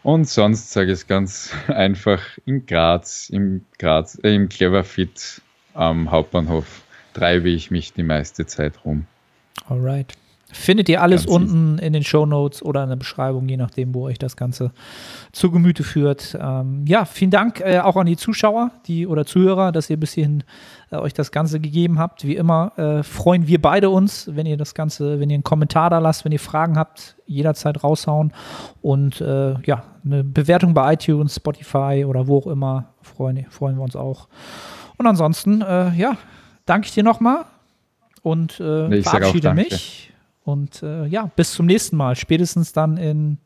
Und sonst sage ich es ganz einfach in Graz, im, Graz, äh, im Cleverfit am Hauptbahnhof treibe ich mich die meiste Zeit rum. Alright. Findet ihr alles Ganz unten in den Show Notes oder in der Beschreibung, je nachdem, wo euch das Ganze zu Gemüte führt. Ähm, ja, vielen Dank äh, auch an die Zuschauer die, oder Zuhörer, dass ihr bis hierhin äh, euch das Ganze gegeben habt. Wie immer äh, freuen wir beide uns, wenn ihr das Ganze, wenn ihr einen Kommentar da lasst, wenn ihr Fragen habt, jederzeit raushauen. Und äh, ja, eine Bewertung bei iTunes, Spotify oder wo auch immer, freuen, freuen wir uns auch. Und ansonsten, äh, ja, danke ich dir nochmal und äh, verabschiede mich. Und äh, ja, bis zum nächsten Mal. Spätestens dann in,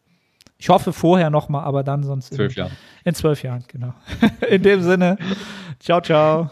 ich hoffe vorher nochmal, aber dann sonst zwölf Jahren. In zwölf Jahren, genau. in dem Sinne, ciao, ciao.